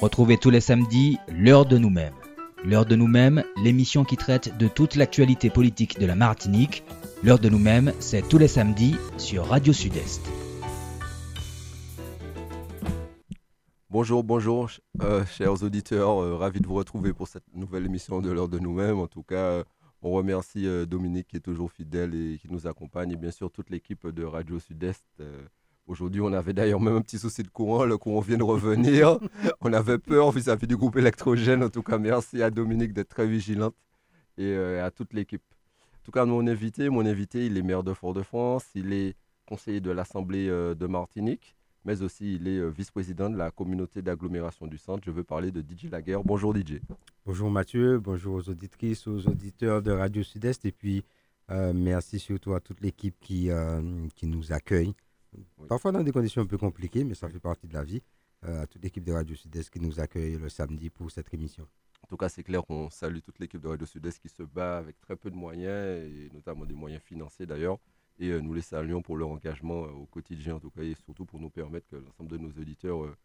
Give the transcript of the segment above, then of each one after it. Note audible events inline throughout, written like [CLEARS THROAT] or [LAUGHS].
Retrouvez tous les samedis l'heure de nous-mêmes. L'heure de nous-mêmes, l'émission qui traite de toute l'actualité politique de la Martinique. L'heure de nous-mêmes, c'est tous les samedis sur Radio Sud-Est. Bonjour, bonjour, euh, chers auditeurs, euh, ravi de vous retrouver pour cette nouvelle émission de l'heure de nous-mêmes. En tout cas, euh, on remercie Dominique qui est toujours fidèle et qui nous accompagne, et bien sûr toute l'équipe de Radio Sud-Est. Aujourd'hui, on avait d'ailleurs même un petit souci de courant, le courant vient de revenir. [LAUGHS] on avait peur vis-à-vis du groupe électrogène. En tout cas, merci à Dominique d'être très vigilante et à toute l'équipe. En tout cas, mon invité, mon invité, il est maire de Fort-de-France, il est conseiller de l'Assemblée de Martinique mais aussi il est euh, vice-président de la communauté d'agglomération du centre. Je veux parler de DJ Laguerre. Bonjour DJ. Bonjour Mathieu, bonjour aux auditrices, aux auditeurs de Radio Sud-Est et puis euh, merci surtout à toute l'équipe qui, euh, qui nous accueille. Parfois dans des conditions un peu compliquées, mais ça fait partie de la vie. à toute l'équipe de Radio Sud-Est qui nous accueille le samedi pour cette émission. En tout cas, c'est clair qu'on salue toute l'équipe de Radio Sud-Est qui se bat avec très peu de moyens, et notamment des moyens financiers d'ailleurs, et euh, nous les saluons pour leur engagement euh, au quotidien, en tout cas, et surtout pour nous permettre que l'ensemble de nos auditeurs euh,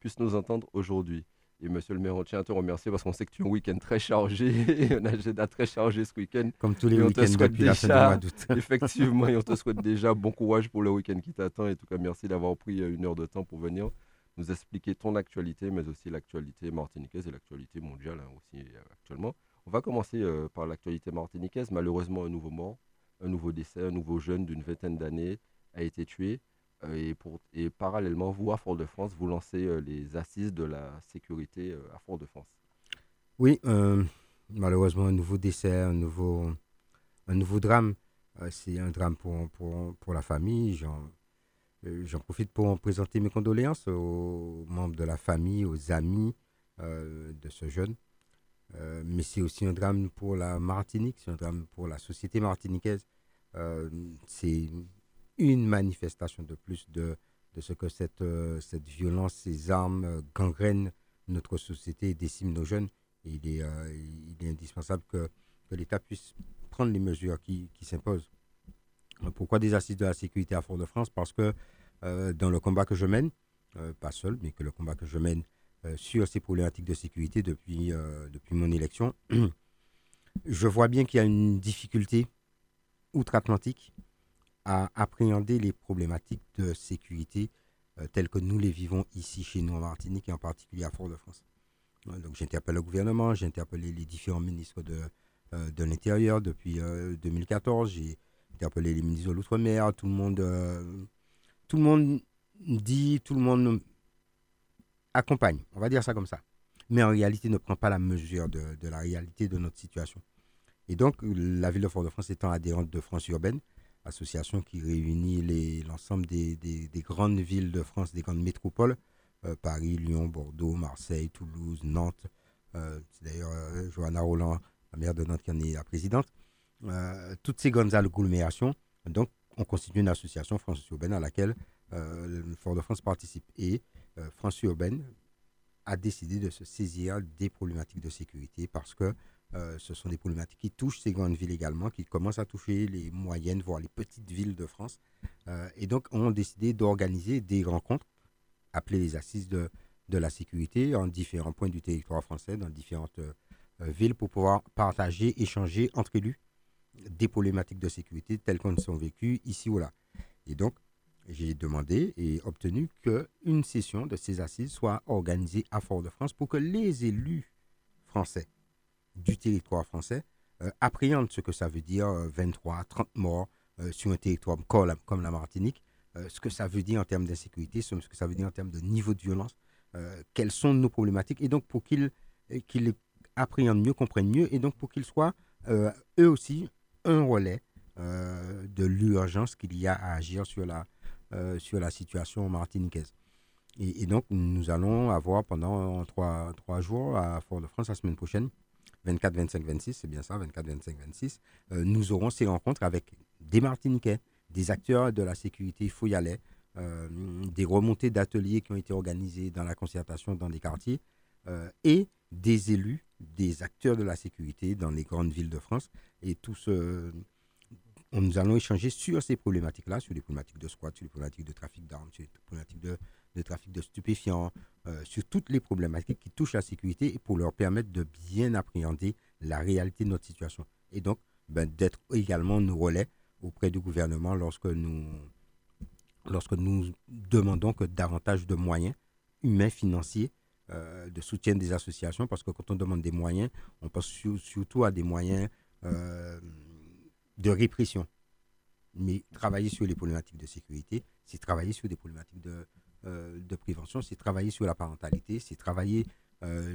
puissent nous entendre aujourd'hui. Et monsieur le maire, on tient à te remercier parce qu'on sait que tu as un week-end très chargé, [LAUGHS] un agenda très chargé ce week-end. Comme tous les week-ends depuis la fin du mois d'août. [LAUGHS] [LAUGHS] effectivement, et on te souhaite déjà bon courage pour le week-end qui t'attend. Et en tout cas, merci d'avoir pris une heure de temps pour venir nous expliquer ton actualité, mais aussi l'actualité martiniquaise et l'actualité mondiale hein, aussi actuellement. On va commencer par l'actualité martiniquaise. Malheureusement, un nouveau mort un nouveau décès, un nouveau jeune d'une vingtaine d'années a été tué. Euh, et, pour, et parallèlement, vous, à Fort-de-France, vous lancez euh, les assises de la sécurité euh, à Fort-de-France. Oui, malheureusement, un nouveau décès, un nouveau, un nouveau drame. C'est un drame pour, pour, pour la famille. J'en profite pour présenter mes condoléances aux membres de la famille, aux amis de ce jeune. mais c'est aussi un drame pour la Martinique, c'est un drame pour la société martiniquaise. C'est une manifestation de plus de, de ce que cette, euh, cette violence, ces armes euh, gangrènent notre société et déciment nos jeunes. Est, il est indispensable que, que l'État puisse prendre les mesures qui, qui s'imposent. Pourquoi des assises de la sécurité à Fort-de-France? Parce que dans le combat que je mène, pas seul, mais que le combat que je mène sur ces problématiques de sécurité depuis, depuis mon élection, [CLEARS THROAT] je vois bien qu'il y a une difficulté outre-Atlantique à appréhender les problématiques de sécurité euh, telles que nous les vivons ici chez nous en Martinique et en particulier à Fort-de-France. donc j'ai interpellé le gouvernement, j'ai interpellé les différents ministres de, euh, de l'Intérieur depuis 2014, euh, j'ai interpellé les ministres de l'Outre-mer, tout le monde tout le monde dit, tout le monde accompagne, on va dire ça comme ça. Mais en réalité ne prend pas la mesure de la réalité de notre situation. Et donc, la ville de Fort-de-France étant adhérente de France Urbaine, association qui réunit l'ensemble des, grandes villes de France, des grandes métropoles, euh, Paris, Lyon, Bordeaux, Marseille, Toulouse, Nantes. Euh, c'est d'ailleurs euh, Johanna Roland, la maire de Nantes, qui en est la présidente. toutes ces grandes agglomérations, donc, on constitue une association France Urbaine à laquelle Fort-de-France participe. Et France Urbaine a décidé de se saisir des problématiques de sécurité parce que euh, ce sont des problématiques qui touchent ces grandes villes également, qui commencent à toucher les moyennes, voire les petites villes de France. Euh, et donc, on a décidé d'organiser des rencontres, appelées les assises de, de, la sécurité, en différents points du territoire français, dans différentes euh, villes, pour pouvoir partager, échanger entre élus des problématiques de sécurité telles qu'elles sont vécues ici ou là. Et donc, j'ai demandé et obtenu qu'une session de ces assises soit organisée à Fort-de-France pour que les élus français du territoire français euh, appréhendent ce que ça veut dire 23, euh, 30 morts euh, sur un territoire comme la, Martinique, ce que ça veut dire en termes d'insécurité, ce que ça veut dire en termes de niveau de violence, quelles sont nos problématiques, et donc pour qu'ils appréhendent mieux, comprennent mieux, et donc pour qu'ils soient eux aussi un relais de l'urgence qu'il y a à agir sur la, situation martiniquaise. Et, donc, nous allons avoir pendant trois jours à Fort-de-France la semaine prochaine 24, 25, 26, c'est bien ça, 24, 25, 26, nous aurons ces rencontres avec des Martiniquais, des acteurs de la sécurité fouillalais, euh, des remontées d'ateliers qui ont été organisés dans la concertation dans des quartiers euh, et des élus, des acteurs de la sécurité dans les grandes villes de France. Et tous, nous allons échanger sur ces problématiques-là, sur les problématiques de squat, sur les problématiques de trafic d'armes, sur les problématiques de, de trafic de stupéfiants, sur toutes les problématiques qui touchent la sécurité et pour leur permettre de bien appréhender la réalité de notre situation. Et donc, ben, d'être également nos relais auprès du gouvernement lorsque nous, lorsque nous demandons que davantage de moyens humains, financiers, euh, de soutien des associations, parce que quand on demande des moyens, on pense surtout à des moyens euh, de répression. Mais travailler sur les problématiques de sécurité, c'est travailler sur des problématiques de, euh, de prévention, c'est travailler sur la parentalité, c'est travailler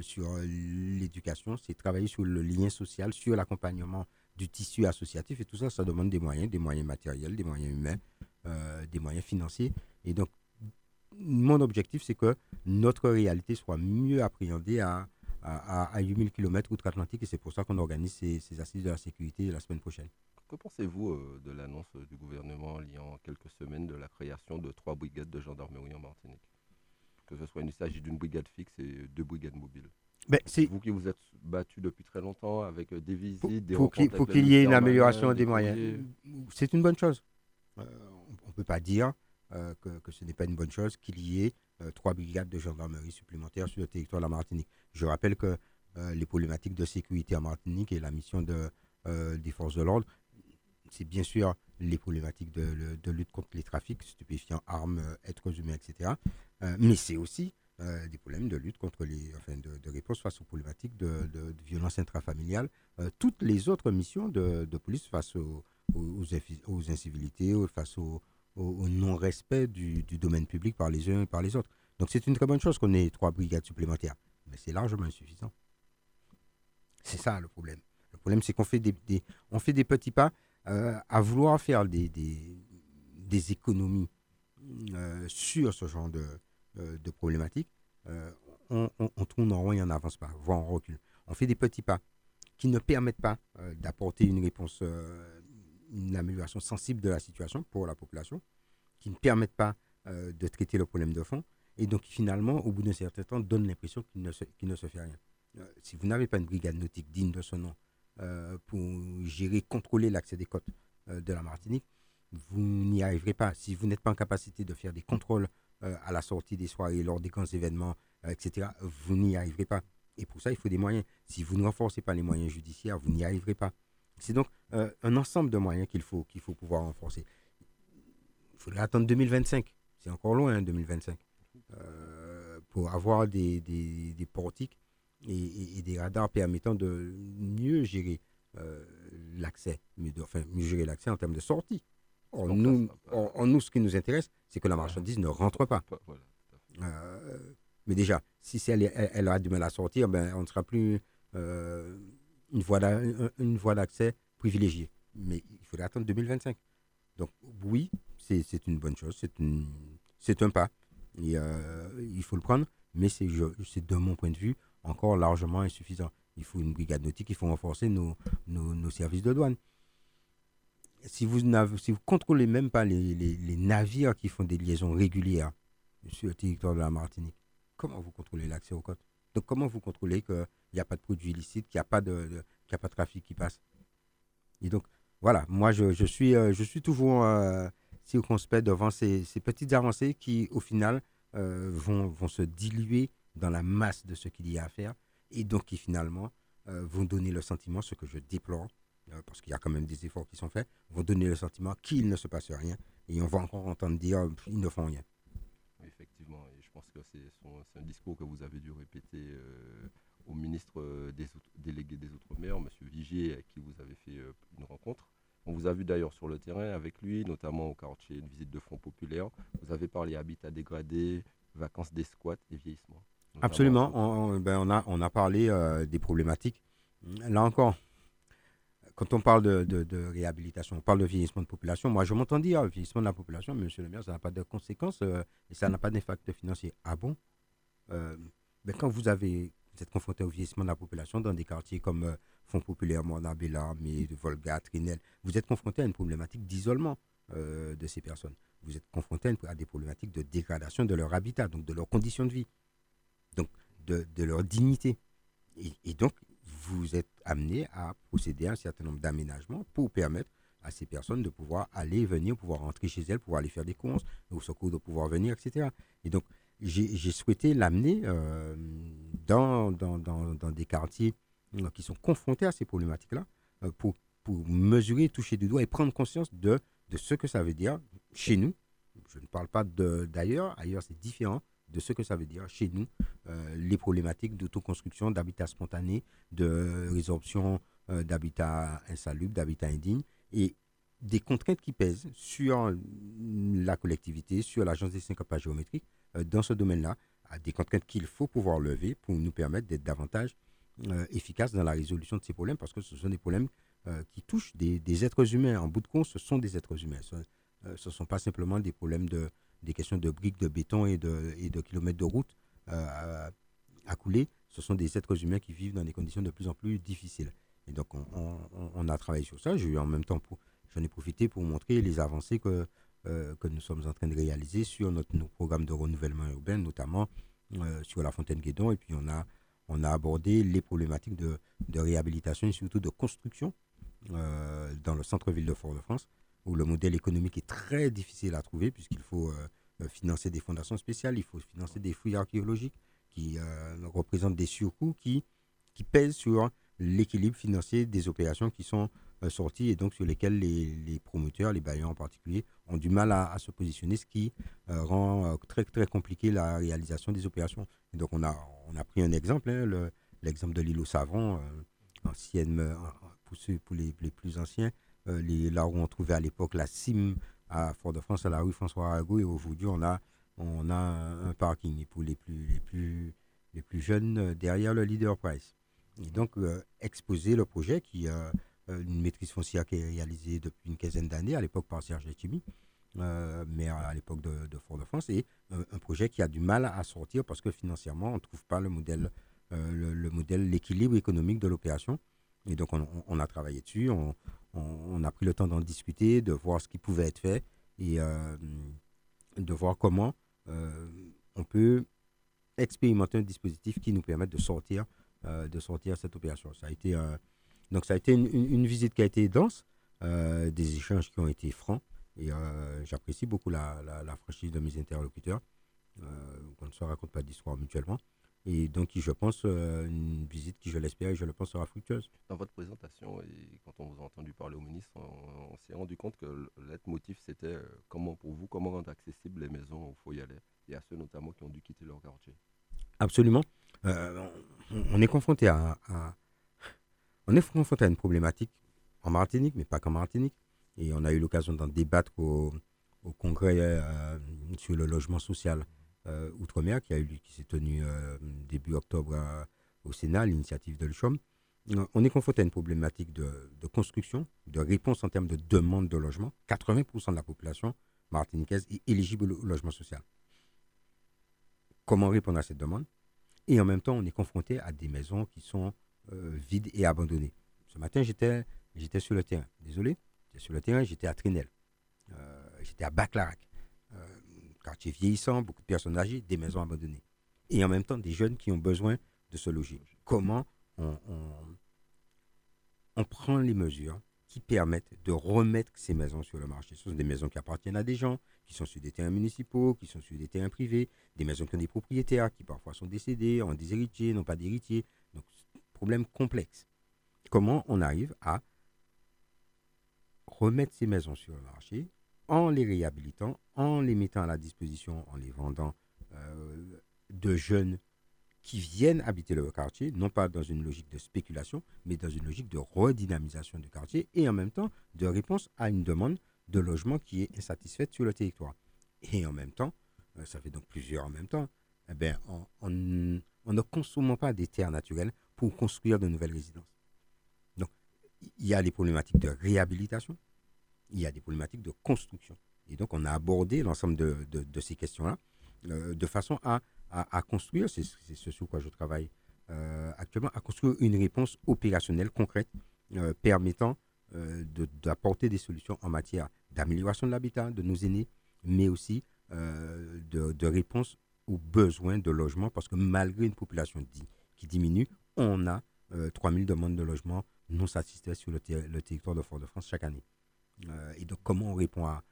sur l'éducation, c'est travailler sur le lien social, sur l'accompagnement du tissu associatif. Et tout ça, ça demande des moyens, des moyens matériels, des moyens humains, des moyens financiers. Et donc, mon objectif, c'est que notre réalité soit mieux appréhendée à, à, à 8000 km outre-Atlantique et c'est pour ça qu'on organise ces, assises de la sécurité la semaine prochaine. Que pensez-vous euh, de l'annonce du gouvernement liant quelques semaines de la création de trois brigades de gendarmerie en Martinique? Que ce soit, il s'agit d'une brigade fixe et deux brigades mobiles. Ben, vous qui vous êtes battu depuis très longtemps avec des visites, pour, des Pour qu'il y ait une amélioration des, moyens. C'est une bonne chose. Euh, on ne peut pas dire euh, que, ce n'est pas une bonne chose qu'il y ait euh, trois brigades de gendarmerie supplémentaires sur le territoire de la Martinique. Je rappelle que les problématiques de sécurité en Martinique et la mission de, des forces de l'ordre, c'est bien sûr les problématiques de, lutte contre les trafics, stupéfiants, armes, êtres humains, etc. mais c'est aussi des problèmes de lutte contre les, enfin, de, réponse face aux problématiques de, violence intrafamiliale, toutes les autres missions de, police face aux, incivilités, face au, non-respect du, domaine public par les uns et par les autres. Donc c'est une très bonne chose qu'on ait trois brigades supplémentaires, mais c'est largement insuffisant. C'est ça le problème. Le problème, c'est qu'on fait des, on fait des petits pas euh, à vouloir faire des, des, économies euh, sur ce genre de, euh, de problématiques. on, on, tourne en rond et on n'avance pas, voire on recule. On fait des petits pas qui ne permettent pas d'apporter une réponse une amélioration sensible de la situation pour la population, qui ne permettent pas de traiter le problème de fond, et donc finalement, au bout d'un certain temps, donne l'impression qu'il ne, se, ne se fait rien. Si vous n'avez pas une brigade nautique digne de ce nom pour gérer, contrôler l'accès des côtes de la Martinique, vous n'y arriverez pas. Si vous n'êtes pas en capacité de faire des contrôles à la sortie des soirées, lors des grands événements, etc., vous n'y arriverez pas. Et pour ça, il faut des moyens. Si vous ne renforcez pas les moyens judiciaires, vous n'y arriverez pas. C'est donc euh, un ensemble de moyens qu'il faut, qu'il faut pouvoir renforcer. Il faudrait attendre 2025. C'est encore loin, 2025. Hein, euh, pour avoir des, des, portiques et, des radars permettant de mieux gérer euh, l'accès, mais enfin, mieux gérer l'accès en termes de sortie. En nous, nous, ce qui nous intéresse, c'est que la marchandise ne rentre pas. mais déjà, si elle, elle, a du mal à sortir, ben, on ne sera plus une voie d'accès privilégiée. Mais il faudrait attendre 2025. Donc oui, c'est une bonne chose, c'est un pas. Et, euh, il faut le prendre, mais c'est de mon point de vue encore largement insuffisant. Il faut une brigade nautique, il faut renforcer nos, nos, services de douane. Si vous ne si contrôlez même pas les, les, navires qui font des liaisons régulières sur le territoire de la Martinique, comment vous contrôlez l'accès aux côtes? Donc comment vous contrôlez qu'il n'y a pas de produits illicites, qu'il n'y a, pas de, a pas de trafic qui passe? Et donc, voilà, moi je, suis, euh, je suis toujours euh, circonspect devant ces, petites avancées qui, au final, euh, vont, vont se diluer dans la masse de ce qu'il y a à faire et donc qui, finalement, vont donner le sentiment, ce que je déplore, parce qu'il y a quand même des efforts qui sont faits, vont donner le sentiment qu'il ne se passe rien et on va encore entendre dire qu'ils ne font rien. Effectivement, je pense que c'est un discours que vous avez dû répéter euh, au ministre euh, des délégué des Outre-mer, M. Vigier, avec qui vous avez fait euh, une rencontre. On vous a vu d'ailleurs sur le terrain avec lui, notamment au quartier, une visite de fonds populaires. Vous avez parlé habitat dégradé, vacances des squats et vieillissement. Absolument, on, ben, on, a, on a parlé des problématiques. Là encore, quand on parle de, réhabilitation, on parle de vieillissement de population. Moi, je m'entends dire, vieillissement de la population, monsieur le maire, ça n'a pas de conséquences euh, et ça n'a pas d'impact financier. Ah bon? Euh, ben, Quand vous, avez, êtes confronté au vieillissement de la population dans des quartiers comme euh, Fonds populaire, Mornabella, mais Volga, Trinel, vous êtes confronté à une problématique d'isolement de ces personnes. Vous êtes confronté à, des problématiques de dégradation de leur habitat, donc de leurs conditions de vie, de, leur dignité. et donc, vous êtes amené à procéder à un certain nombre d'aménagements pour permettre à ces personnes de pouvoir aller, venir, pouvoir rentrer chez elles, pouvoir aller faire des courses, au secours de pouvoir venir, etc. Et donc, j'ai souhaité l'amener dans, dans, dans, des quartiers qui sont confrontés à ces problématiques-là pour, pour mesurer, toucher du doigt et prendre conscience de, de ce que ça veut dire chez nous. Je ne parle pas d'ailleurs, ailleurs c'est différent de ce que ça veut dire chez nous, les problématiques d'autoconstruction, d'habitat spontané, de résorption d'habitat insalubre, d'habitat indigne. Et des contraintes qui pèsent sur la collectivité, sur l'agence des syncopages géométriques euh, dans ce domaine-là, des contraintes qu'il faut pouvoir lever pour nous permettre d'être davantage euh, efficaces dans la résolution de ces problèmes, parce que ce sont des problèmes euh, qui touchent des, êtres humains. En bout de compte, ce sont des êtres humains. Ce ne sont pas simplement des problèmes de des questions de briques, de béton et de, kilomètres de route à, couler. Ce sont des êtres humains qui vivent dans des conditions de plus en plus difficiles. Et donc, on, a travaillé sur ça. En même temps j'en ai profité pour montrer les avancées que, euh, que nous sommes en train de réaliser sur notre, nos programmes de renouvellement urbain, notamment euh, sur la fontaine Guédon. Et puis, on a, abordé les problématiques de, réhabilitation et surtout de construction euh, dans le centre-ville de Fort-de-France, où le modèle économique est très difficile à trouver, puisqu'il faut financer des fondations spéciales, il faut financer des fouilles archéologiques qui représentent des surcoûts qui, qui pèsent sur l'équilibre financier des opérations qui sont euh, sorties et donc sur lesquelles les, promoteurs, les bailleurs en particulier, ont du mal à, se positionner, ce qui euh, rend euh, très, très compliqué la réalisation des opérations. Et donc on a, on a pris un exemple, hein, l'exemple de l'île au Savon, ancienne, pour les, plus anciens, les, là où on trouvait à l'époque la cime à Fort-de-France, à la rue François Arago, et aujourd'hui on a, on a un, parking. Pour les plus, les plus, les plus jeunes, derrière le Leader Price. Et donc exposer le projet qui euh, une maîtrise foncière qui est réalisée depuis une quinzaine d'années, à l'époque par Serge Letimi, euh, maire à l'époque de, Fort-de-France, et euh, un projet qui a du mal à sortir parce que financièrement, on ne trouve pas le modèle, le, modèle, l'équilibre économique de l'opération. Et donc, on, a travaillé dessus, on, a pris le temps d'en discuter, de voir ce qui pouvait être fait et de voir comment on peut expérimenter un dispositif qui nous permette de sortir, sortir cette opération. Ça a été donc ça a été une, visite qui a été dense, euh, des échanges qui ont été francs, et euh, j'apprécie beaucoup la, franchise de mes interlocuteurs. Euh, on ne se raconte pas d'histoire mutuellement. Et donc, je pense, une visite qui, je l'espère et je le pense, sera fructueuse. Dans votre présentation, et quand on vous a entendu parler au ministre, on, s'est rendu compte que le motif, c'était comment, pour vous, comment rendre accessibles les maisons où il aller, et à ceux notamment qui ont dû quitter leur quartier? Absolument. on, est confronté à, on est confronté à une problématique en Martinique, mais pas qu'en Martinique. Et on a eu l'occasion d'en débattre au, congrès euh, sur le logement social euh, Outre-mer qui, qui s'est tenu euh, début octobre au Sénat, l'initiative de l'UCHOM. On est confronté à une problématique de, construction, de réponse en termes de demande de logement. 80% de la population martiniquaise est éligible au logement social. Comment répondre à cette demande? Et en même temps, on est confronté à des maisons qui sont euh, vide et abandonné. Ce matin, j'étais, sur le terrain. Désolé, j'étais sur le terrain, j'étais à Trinel. Euh, j'étais à Baclarac. Quartier vieillissant, beaucoup de personnes âgées, des maisons abandonnées. Et en même temps, des jeunes qui ont besoin de se loger. Comment on, on, prend les mesures qui permettent de remettre ces maisons sur le marché? Ce sont des maisons qui appartiennent à des gens, qui sont sur des terrains municipaux, qui sont sur des terrains privés, des maisons qui ont des propriétaires, qui parfois sont décédés, ont des héritiers, n'ont pas d'héritiers. Donc problème complexe. Comment on arrive à remettre ces maisons sur le marché en les réhabilitant, en les mettant à la disposition, en les vendant euh, de jeunes qui viennent habiter le quartier, non pas dans une logique de spéculation, mais dans une logique de redynamisation du quartier et en même temps de réponse à une demande de logement qui est insatisfaite sur le territoire. Et en même temps, euh, ça fait donc plusieurs en même temps, eh bien, en, ne consommant pas des terres naturelles, pour construire de nouvelles résidences. Donc, il y a les problématiques de réhabilitation, il y a des problématiques de construction. Et donc, on a abordé l'ensemble de, ces questions-là euh, de façon à, construire, c'est ce sur quoi je travaille euh, actuellement, à construire une réponse opérationnelle concrète euh, permettant d'apporter des solutions en matière d'amélioration de l'habitat de nos aînés, mais aussi de, réponse aux besoins de logement, parce que malgré une population qui diminue, on a 3000 euh, demandes de logement non satisfaites sur le, territoire de Fort-de-France chaque année. Euh, et donc, comment on répond à,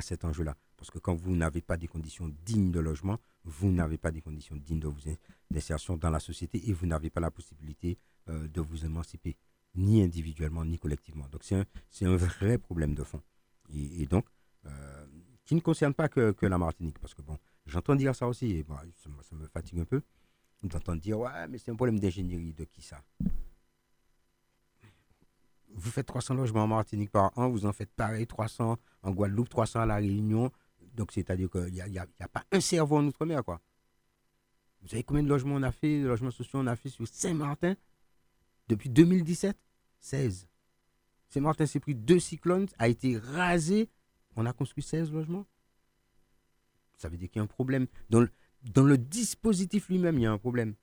cet enjeu-là? Parce que quand vous n'avez pas des conditions dignes de logement, vous n'avez pas des conditions dignes d'insertion dans la société et vous n'avez pas la possibilité euh, de vous émanciper, ni individuellement, ni collectivement. Donc c'est un, un, vrai problème de fond. Et, donc, euh, qui ne concerne pas que, que, la Martinique. Parce que bon, j'entends dire ça aussi, et ça, ça, me fatigue un peu, d'entendre dire, ouais, mais c'est un problème d'ingénierie, de qui ça? Vous faites 300 logements en Martinique par an, vous en faites pareil, 300 en Guadeloupe, 300 à La Réunion. Donc, c'est-à-dire qu'il n'y a, a, pas un cerveau en Outre-mer, quoi. Vous savez combien de logements on a fait, de logements sociaux on a fait sur Saint-Martin? Depuis 2017 16. Saint-Martin s'est pris deux cyclones, a été rasé, on a construit 16 logements. Ça veut dire qu'il y a un problème. Dans le dispositif lui-même, il y a un problème.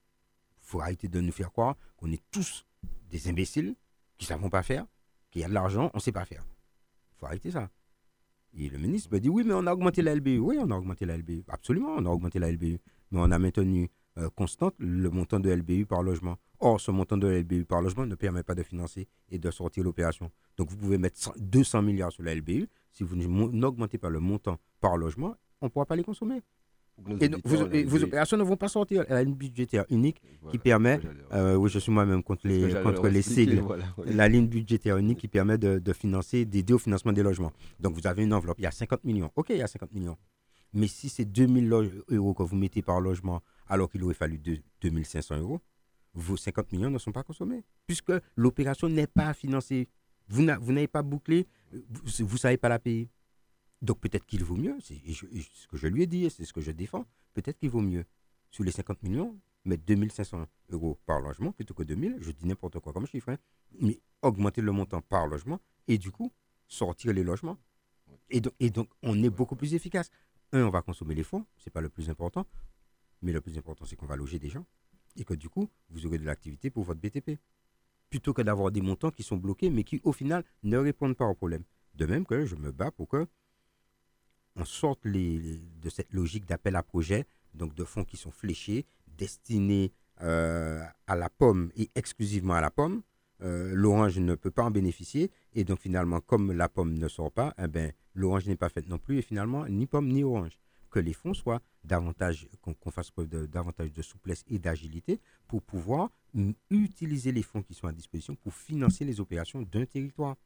Il faut arrêter de nous faire croire qu'on est tous des imbéciles qui ne savons pas faire, qu'il y a de l'argent, on ne sait pas faire. Il faut arrêter ça. Et le ministre me dit oui, mais on a augmenté la LBU. Oui, on a augmenté la LBU. Absolument, on a augmenté la LBU. Mais on a maintenu euh, constante le montant de LBU par logement. Or, ce montant de LBU par logement ne permet pas de financer et de sortir l'opération. Donc, vous pouvez mettre 200 milliards sur la LBU. Si vous n'augmentez pas le montant par logement, on ne pourra pas les consommer. Et vos, opérations ne vont pas sortir. Elle a une budgétaire unique qui permet, euh, oui, je suis moi-même contre les, contre les sigles, la ligne budgétaire unique qui permet de, de financer, d'aider au financement des logements. Donc vous avez une enveloppe, il y a 50 millions. Ok, il y a 50 millions. Mais si c'est 2000 euros que vous mettez par logement alors qu'il aurait fallu 2500 euros, vos 50 millions ne sont pas consommés. Puisque l'opération n'est pas financée. Vous n'avez pas bouclé, vous ne savez pas la payer. Donc peut-être qu'il vaut mieux, c'est ce que je lui ai dit, c'est ce que je défends, peut-être qu'il vaut mieux, sur les 50 millions, mettre 2500 euros par logement plutôt que 2000, je dis n'importe quoi comme chiffre, hein, mais augmenter le montant par logement et du coup sortir les logements. Et donc, on est beaucoup plus efficace. Un, on va consommer les fonds, c'est pas le plus important, mais le plus important c'est qu'on va loger des gens et que du coup vous aurez de l'activité pour votre BTP. Plutôt que d'avoir des montants qui sont bloqués mais qui au final ne répondent pas au problème. De même que je me bats pour que on sorte de cette logique d'appel à projet, donc de fonds qui sont fléchés, destinés euh, à la pomme et exclusivement à la pomme. Euh, l'orange ne peut pas en bénéficier. Et donc finalement, comme la pomme ne sort pas, eh ben, l'orange n'est pas faite non plus. Et finalement, ni pomme ni orange. Que les fonds soient davantage, qu'on fasse preuve de, davantage de souplesse et d'agilité pour pouvoir utiliser les fonds qui sont à disposition pour financer les opérations d'un territoire.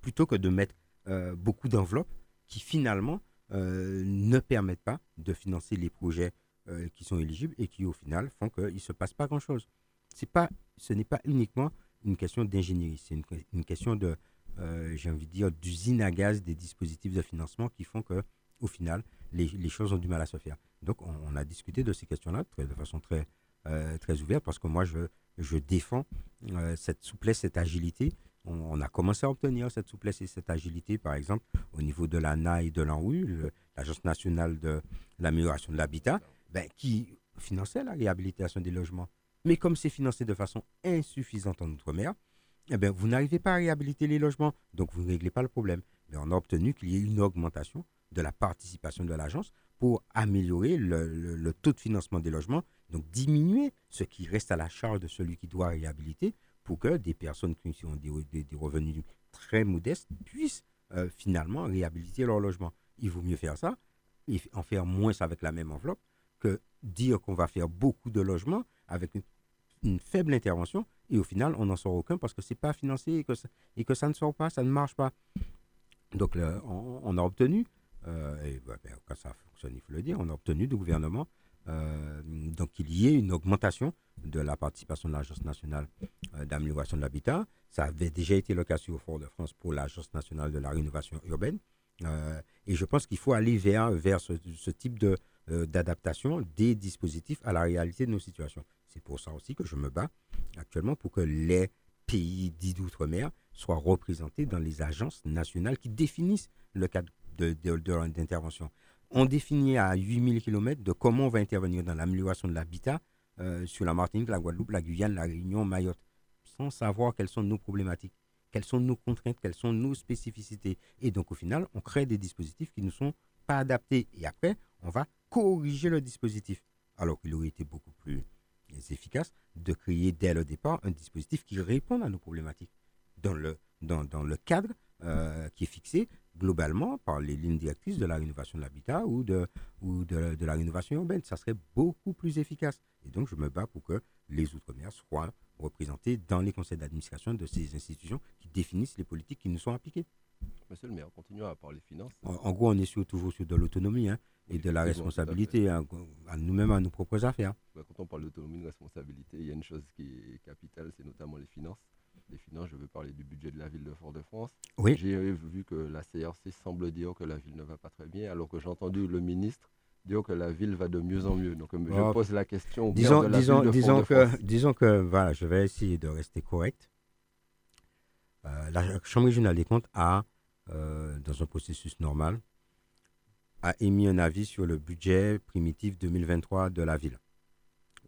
Plutôt que de mettre euh, beaucoup d'enveloppes qui finalement euh, ne permettent pas de financer les projets euh, qui sont éligibles et qui au final font qu'il ne se passe pas grand-chose. Ce n'est pas uniquement une question d'ingénierie, c'est une, question de, euh, j'ai envie de dire, d'usine à gaz des dispositifs de financement qui font que au final, les, choses ont du mal à se faire. Donc on, a discuté de ces questions-là de façon très, très ouverte parce que moi je défends cette souplesse, cette agilité on, a commencé à obtenir cette souplesse et cette agilité, par exemple, au niveau de l'ANA et de l'ANRU, l'Agence nationale de l'amélioration de l'habitat, ben, qui finançait la réhabilitation des logements. Mais comme c'est financé de façon insuffisante en Outre-mer, eh ben, vous n'arrivez pas à réhabiliter les logements, donc vous ne réglez pas le problème. Mais on a obtenu qu'il y ait une augmentation de la participation de l'agence pour améliorer le, le, taux de financement des logements, donc diminuer ce qui reste à la charge de celui qui doit réhabiliter pour que des personnes qui ont des, revenus très modestes puissent euh, finalement réhabiliter leur logement. Il vaut mieux faire ça et en faire moins avec la même enveloppe que dire qu'on va faire beaucoup de logements avec une, faible intervention et au final on n'en sort aucun parce que c'est pas financé et que, ça, et que ça ne sort pas, ça ne marche pas. Donc on, a obtenu, euh, et bah, ben, quand ça fonctionne, il faut le dire, on a obtenu du gouvernement donc qu'il y ait une augmentation de la participation de l'Agence nationale euh, d'amélioration de l'habitat. Ça avait déjà été le cas sur Fort-de-France pour l'Agence nationale de la rénovation urbaine. Euh, et je pense qu'il faut aller vers, vers ce, type de, d'adaptation des dispositifs à la réalité de nos situations. C'est pour ça aussi que je me bats actuellement pour que les pays dits d'outre-mer soient représentés dans les agences nationales qui définissent le cadre d'intervention on définit à 8000 km de comment on va intervenir dans l'amélioration de l'habitat euh, sur la Martinique, la Guadeloupe, la Guyane, la Réunion, Mayotte, sans savoir quelles sont nos problématiques, quelles sont nos contraintes, quelles sont nos spécificités. Et donc au final, on crée des dispositifs qui ne sont pas adaptés. Et après, on va corriger le dispositif. Alors qu'il aurait été beaucoup plus efficace de créer dès le départ un dispositif qui réponde à nos problématiques dans le, cadre euh, qui est fixé globalement par les lignes directrices de la rénovation de l'habitat ou, de, ou de, de, la rénovation urbaine. Ça serait beaucoup plus efficace. Et donc, je me bats pour que les Outre-mer soient représentés dans les conseils d'administration de ces institutions qui définissent les politiques qui nous sont appliquées. Monsieur le maire, continuons à parler finances. En, gros, on est sur, toujours sur de l'autonomie hein, et de la responsabilité à, nous-mêmes, à nos propres affaires. Quand on parle d'autonomie, de responsabilité, il y a une chose qui est capitale, c'est notamment les finances. Finances, je veux parler du budget de la ville de Fort-de-France. Oui. J'ai vu que la CRC semble dire que la ville ne va pas très bien, alors que j'ai entendu le ministre dire que la ville va de mieux en mieux. Donc, je oh. pose la question. Disons, de la disons, ville de disons que, disons que, voilà, je vais essayer de rester correct. Euh, la Chambre régionale des comptes a euh, dans un processus normal, a émis un avis sur le budget primitif 2023 de la ville,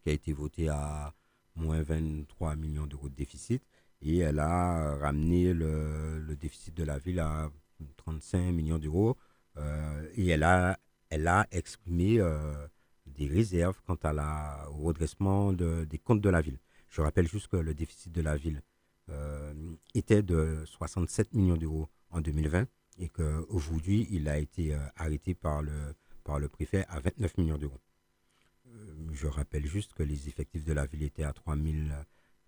qui a été voté à moins 23 millions d'euros de déficit, et elle a ramené le, déficit de la ville à 35 millions d'euros, euh, et elle a, elle a exprimé euh, des réserves quant à la, au redressement des comptes de la ville. Je rappelle juste que le déficit de la ville était de 67 millions d'euros en 2020 et qu'aujourd'hui, il a été euh, arrêté par le, par le préfet à 29 millions d'euros. Euh, je rappelle juste que les effectifs de la ville étaient à 3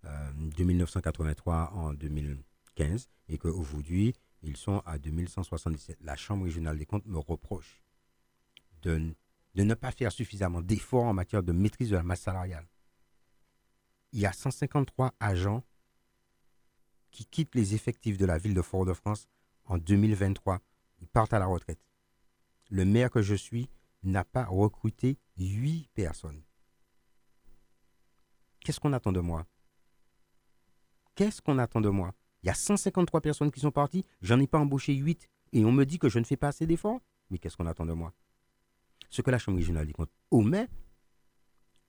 2983 euh, en 2015 et qu'aujourd'hui, ils sont à 2177. La Chambre régionale des comptes me reproche de, de ne pas faire suffisamment d'efforts en matière de maîtrise de la masse salariale. Il y a 153 agents qui quittent les effectifs de la ville de Fort-de-France en 2023. Ils partent à la retraite. Le maire que je suis n'a pas recruté 8 personnes. Qu'est-ce qu'on attend de moi? Qu'est-ce qu'on attend de moi? Il y a 153 personnes qui sont parties, j'en ai pas embauché 8 et on me dit que je ne fais pas assez d'efforts? Mais qu'est-ce qu'on attend de moi? Ce que la Chambre régionale des comptes omet,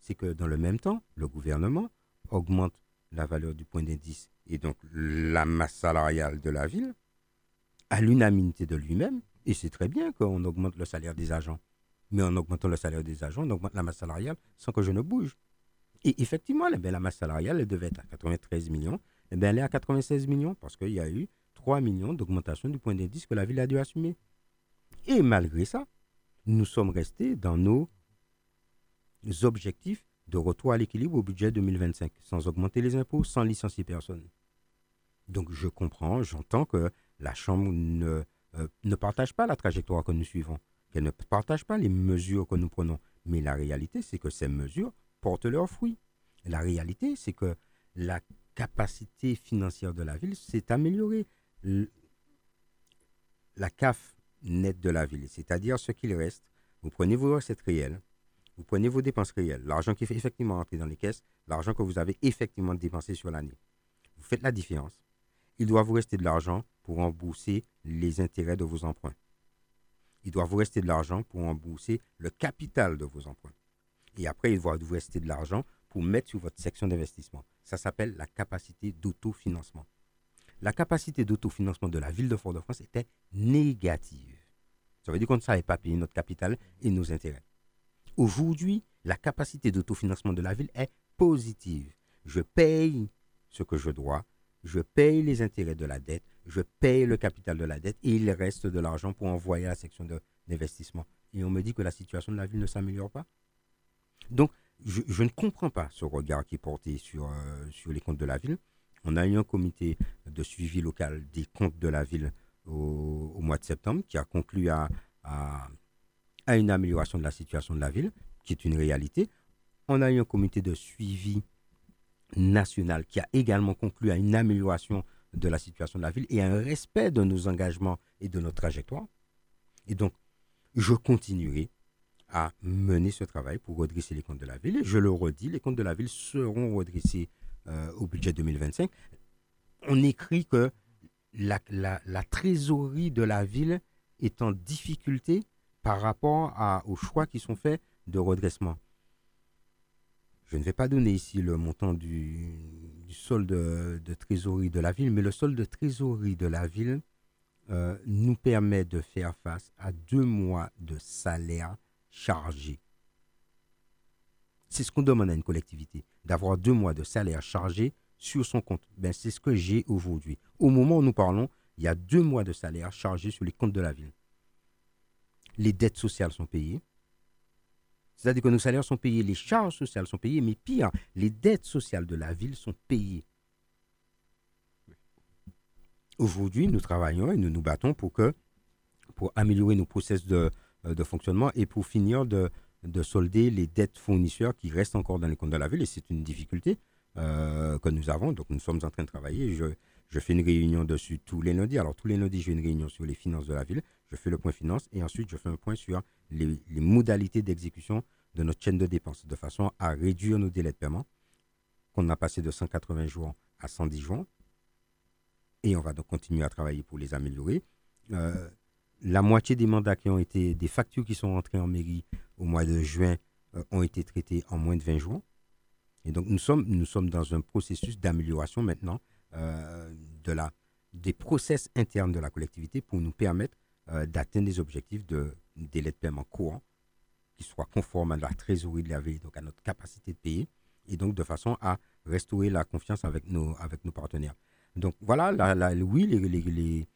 c'est que dans le même temps, le gouvernement augmente la valeur du point d'indice et donc la masse salariale de la ville à l'unanimité de lui-même, et c'est très bien qu'on augmente le salaire des agents. Mais en augmentant le salaire des agents, on augmente la masse salariale sans que je ne bouge. Et effectivement, la masse salariale elle devait être à 93 millions. Eh bien, elle est à 96 millions parce qu'il y a eu 3 millions d'augmentation du point d'indice que la ville a dû assumer. Et malgré ça, nous sommes restés dans nos objectifs de retour à l'équilibre au budget 2025, sans augmenter les impôts, sans licencier personne. Donc je comprends, j'entends que la Chambre ne, euh, ne partage pas la trajectoire que nous suivons, qu'elle ne partage pas les mesures que nous prenons. Mais la réalité, c'est que ces mesures portent leurs fruits. La réalité, c'est que la capacité financière de la ville s'est améliorée. La CAF nette de la ville, c'est-à-dire ce qu'il reste, vous prenez vos recettes réelles, vous prenez vos dépenses réelles, l'argent qui fait effectivement entrer dans les caisses, l'argent que vous avez effectivement dépensé sur l'année. Vous faites la différence. Il doit vous rester de l'argent pour rembourser les intérêts de vos emprunts. Il doit vous rester de l'argent pour rembourser le capital de vos emprunts. Et après, il doit vous rester de l'argent pour mettre sur votre section d'investissement. Ça s'appelle la capacité d'autofinancement. La capacité d'autofinancement de la ville de Fort-de-France était négative. Ça veut dire qu'on ne savait pas payer notre capital et nos intérêts. Aujourd'hui, la capacité d'autofinancement de la ville est positive. Je paye ce que je dois, je paye les intérêts de la dette, je paye le capital de la dette et il reste de l'argent pour envoyer à la section d'investissement. Et on me dit que la situation de la ville ne s'améliore pas. Donc, je, ne comprends pas ce regard qui est porté sur, euh, sur les comptes de la ville. On a eu un comité de suivi local des comptes de la ville au, mois de septembre qui a conclu à, à, à, une amélioration de la situation de la ville, qui est une réalité. On a eu un comité de suivi national qui a également conclu à une amélioration de la situation de la ville et un respect de nos engagements et de notre trajectoire. Et donc, je continuerai à mener ce travail pour redresser les comptes de la ville. Je le redis, les comptes de la ville seront redressés euh, au budget 2025. On écrit que la, trésorerie de la ville est en difficulté par rapport aux choix qui sont faits de redressement. Je ne vais pas donner ici le montant du, solde de, trésorerie de la ville, mais le solde de trésorerie de la ville euh, nous permet de faire face à deux mois de salaire chargé. C'est ce qu'on demande à une collectivité, d'avoir deux mois de salaire chargé sur son compte. Ben, c'est ce que j'ai aujourd'hui. Au moment où nous parlons, il y a deux mois de salaire chargés sur les comptes de la ville. Les dettes sociales sont payées. C'est-à-dire que nos salaires sont payés, les charges sociales sont payées, mais pire, les dettes sociales de la ville sont payées. Aujourd'hui, nous travaillons et nous nous battons pour, que, pour améliorer nos process de, de fonctionnement et pour finir de, de solder les dettes fournisseurs qui restent encore dans les comptes de la ville. Et c'est une difficulté euh, que nous avons. Donc, nous sommes en train de travailler. Je, fais une réunion dessus tous les lundis. Alors, tous les lundis, j'ai une réunion sur les finances de la ville. Je fais le point finance et ensuite, je fais un point sur les, les modalités d'exécution de notre chaîne de dépenses de façon à réduire nos délais de paiement qu'on a passé de 180 jours à 110 jours. Et on va donc continuer à travailler pour les améliorer. Euh, la moitié des mandats qui ont été, des factures qui sont rentrées en mairie au mois de juin euh, ont été traitées en moins de 20 jours. Et donc nous sommes, nous sommes dans un processus d'amélioration maintenant euh, de la, des process internes de la collectivité pour nous permettre d'atteindre des objectifs de délai de paiement courant qui soient conformes à la trésorerie de la ville, donc à notre capacité de payer, et donc de façon à restaurer la confiance avec nos, avec nos partenaires. Donc voilà, la, oui, les, les, les,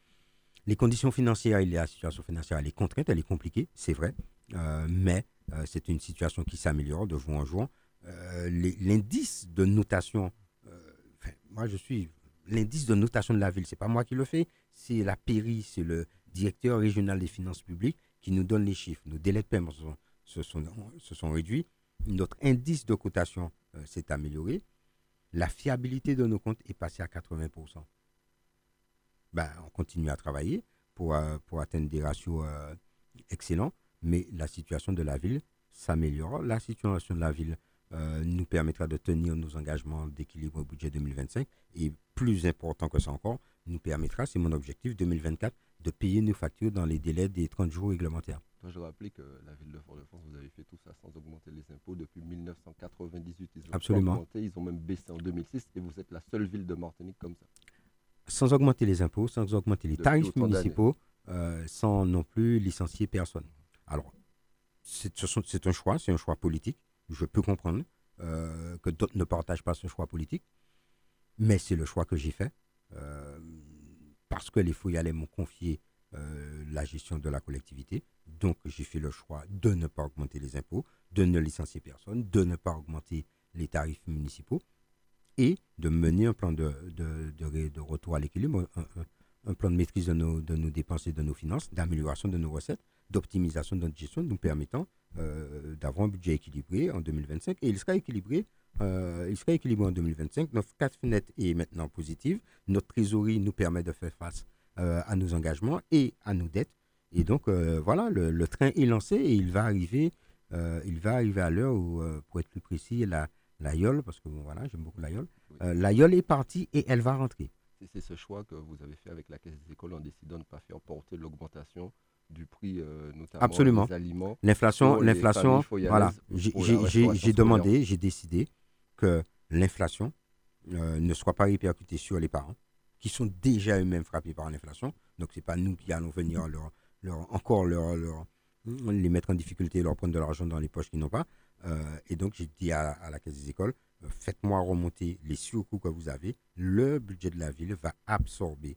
conditions financières et la situation financière, elle est contrainte, elle est compliquée, c'est vrai, euh, mais euh, c'est une situation qui s'améliore de jour en jour. Euh, l'indice de notation, moi je suis l'indice de notation de la ville, c'est pas moi qui le fais, c'est la PERI, c'est le directeur régional des finances publiques qui nous donne les chiffres. Nos délais de paiement se sont réduits. Notre indice de cotation s'est amélioré la fiabilité de nos comptes est passée à 80%. Ben, on continue à travailler pour, euh, pour atteindre des ratios euh, excellents, mais la situation de la ville s'améliore. La situation de la ville euh, nous permettra de tenir nos engagements d'équilibre au budget 2025 et plus important que ça encore, nous permettra, c'est mon objectif 2024, de payer nos factures dans les délais des 30 jours réglementaires je rappelle que la ville de Fort-de-France, vous avez fait tout ça sans augmenter les impôts depuis 1998. Ils ont Absolument. Augmenté, ils ont même baissé en 2006 et vous êtes la seule ville de Martinique comme ça. Sans augmenter les impôts, sans augmenter les tarifs municipaux, euh, sans non plus licencier personne. Alors, c'est un choix, c'est un choix politique. Je peux comprendre euh, que d'autres ne partagent pas ce choix politique, mais c'est le choix que j'ai fait. Euh, parce que les fouilles allaient m'ont confié la gestion de la collectivité. Donc, j'ai fait le choix de ne pas augmenter les impôts, de ne licencier personne, de ne pas augmenter les tarifs municipaux et de mener un plan de, de, de, retour à l'équilibre, un, plan de maîtrise de nos, de nos dépenses et de nos finances, d'amélioration de nos recettes, d'optimisation de notre gestion, nous permettant euh, d'avoir un budget équilibré en 2025. Et il sera équilibré, euh, il sera équilibré en 2025. Notre carte fenêtre est maintenant positive. Notre trésorerie nous permet de faire face euh, à nos engagements et à nos dettes. Et donc, voilà, le, train est lancé et il va arriver, il va arriver à l'heure où, pour être plus précis, la, la YOL, parce que bon, voilà, j'aime beaucoup la YOL. la YOL est partie et elle va rentrer. C'est ce choix que vous avez fait avec la Caisse des écoles en décidant de ne pas faire porter l'augmentation du prix, notamment Absolument. des aliments. L'inflation, l'inflation, voilà. J'ai demandé, j'ai décidé que l'inflation ne soit pas répercutée sur les parents qui sont déjà eux-mêmes frappés par l'inflation. Donc, ce n'est pas nous qui allons venir leur, leur, encore leur, leur, les mettre en difficulté, leur prendre de l'argent dans les poches qu'ils n'ont pas. Euh, et donc, j'ai dit à, la Caisse des écoles, euh, faites-moi remonter les surcoûts que vous avez. Le budget de la ville va absorber.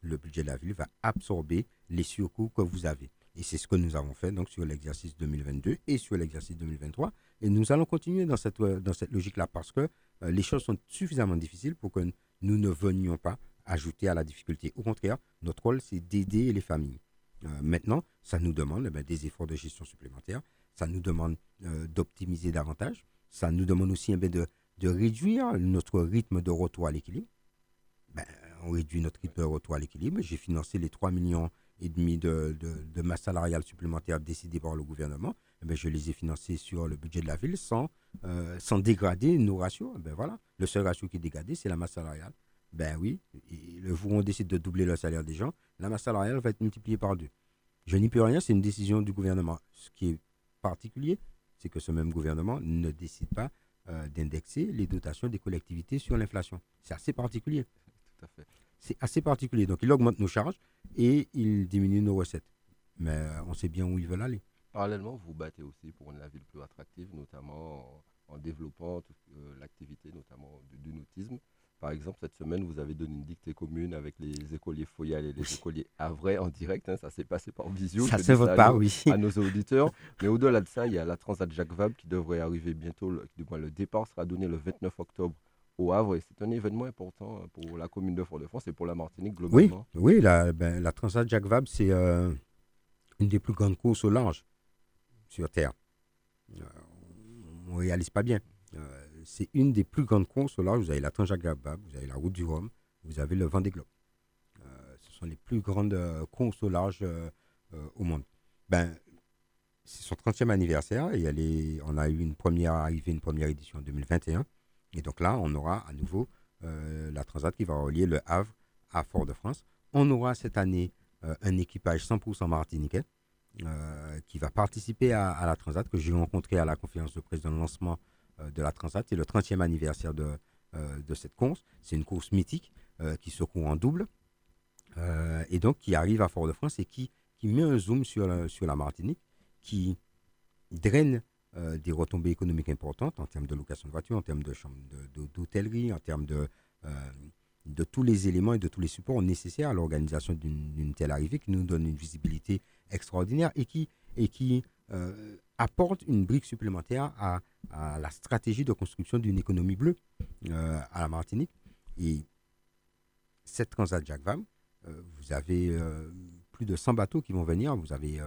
Le budget de la ville va absorber les surcoûts que vous avez. Et c'est ce que nous avons fait donc sur l'exercice 2022 et sur l'exercice 2023. Et nous allons continuer dans cette, dans cette logique-là parce que euh, les choses sont suffisamment difficiles pour que nous ne venions pas ajouter à la difficulté. Au contraire, notre rôle, c'est d'aider les familles. Euh, maintenant, ça nous demande eh ben, des efforts de gestion supplémentaires, ça nous demande euh, d'optimiser davantage, ça nous demande aussi eh ben, de, de, réduire notre rythme de retour à l'équilibre. Ben, on réduit notre rythme de retour à l'équilibre. J'ai financé les 3 millions et demi de, de, masse salariale supplémentaire décidée par le gouvernement. Eh ben, je les ai financés sur le budget de la ville sans, euh, sans dégrader nos ratios. Eh ben, voilà. Le seul ratio qui est dégradé, c'est la masse salariale. Ben oui, le jour où on décide de doubler le salaire des gens, la masse salariale va être multipliée par deux. Je n'y peux rien, c'est une décision du gouvernement. Ce qui est particulier, c'est que ce même gouvernement ne décide pas euh, d'indexer les dotations des collectivités sur l'inflation. C'est assez particulier. [LAUGHS] Tout à fait c'est assez particulier. Donc, il augmente nos charges et il diminue nos recettes. Mais euh, on sait bien où ils veulent aller. Parallèlement, vous battez aussi pour une ville plus attractive, notamment en, développant euh, l'activité, notamment du, nautisme. Par exemple, cette semaine, vous avez donné une dictée commune avec les écoliers Foyal et les écoliers Havrais en direct. Hein. ça s'est passé par visio. Ça se vote pas, oui. À nos auditeurs. Mais au-delà de ça, il y a la Transat Jacques Vabre qui devrait arriver bientôt. du moins, le départ sera donné le 29 octobre au Havre. C'est un événement important pour la commune de Fort-de-France et pour la Martinique globalement. Oui, oui la, ben, la Transat Jacques Vabre, c'est euh, une des plus grandes courses au large sur Terre. Euh, on ne réalise pas bien. Euh, c'est une des plus grandes courses large. Vous avez la Vabre, vous avez la Route du Rhum, vous avez le Vendée Globe. ce sont les plus grandes courses au large au monde. Ben, c'est son 30e anniversaire et elle est, on a eu une première arrivée, une première édition en 2021. Et donc là, on aura à nouveau euh, la Transat qui va relier le Havre à Fort-de-France. On aura cette année euh, un équipage 100% martiniquais euh, qui va participer à, la Transat, que j'ai rencontré à la conférence de presse de lancement de la Transat. C'est le 30e anniversaire de, de cette course. C'est une course mythique qui se court en double et donc qui arrive à Fort-de-France et qui, met un zoom sur la, Martinique, qui draine euh, des retombées économiques importantes en termes de location de voitures, en termes de d'hôtellerie, en termes de, euh, tous les éléments et de tous les supports nécessaires à l'organisation d'une telle arrivée qui nous donne une visibilité extraordinaire et qui, euh, apporte une brique supplémentaire à, à, la stratégie de construction d'une économie bleue à la Martinique. Et cette Transat Jacques Vam, vous avez plus de 100 bateaux qui vont venir. Vous avez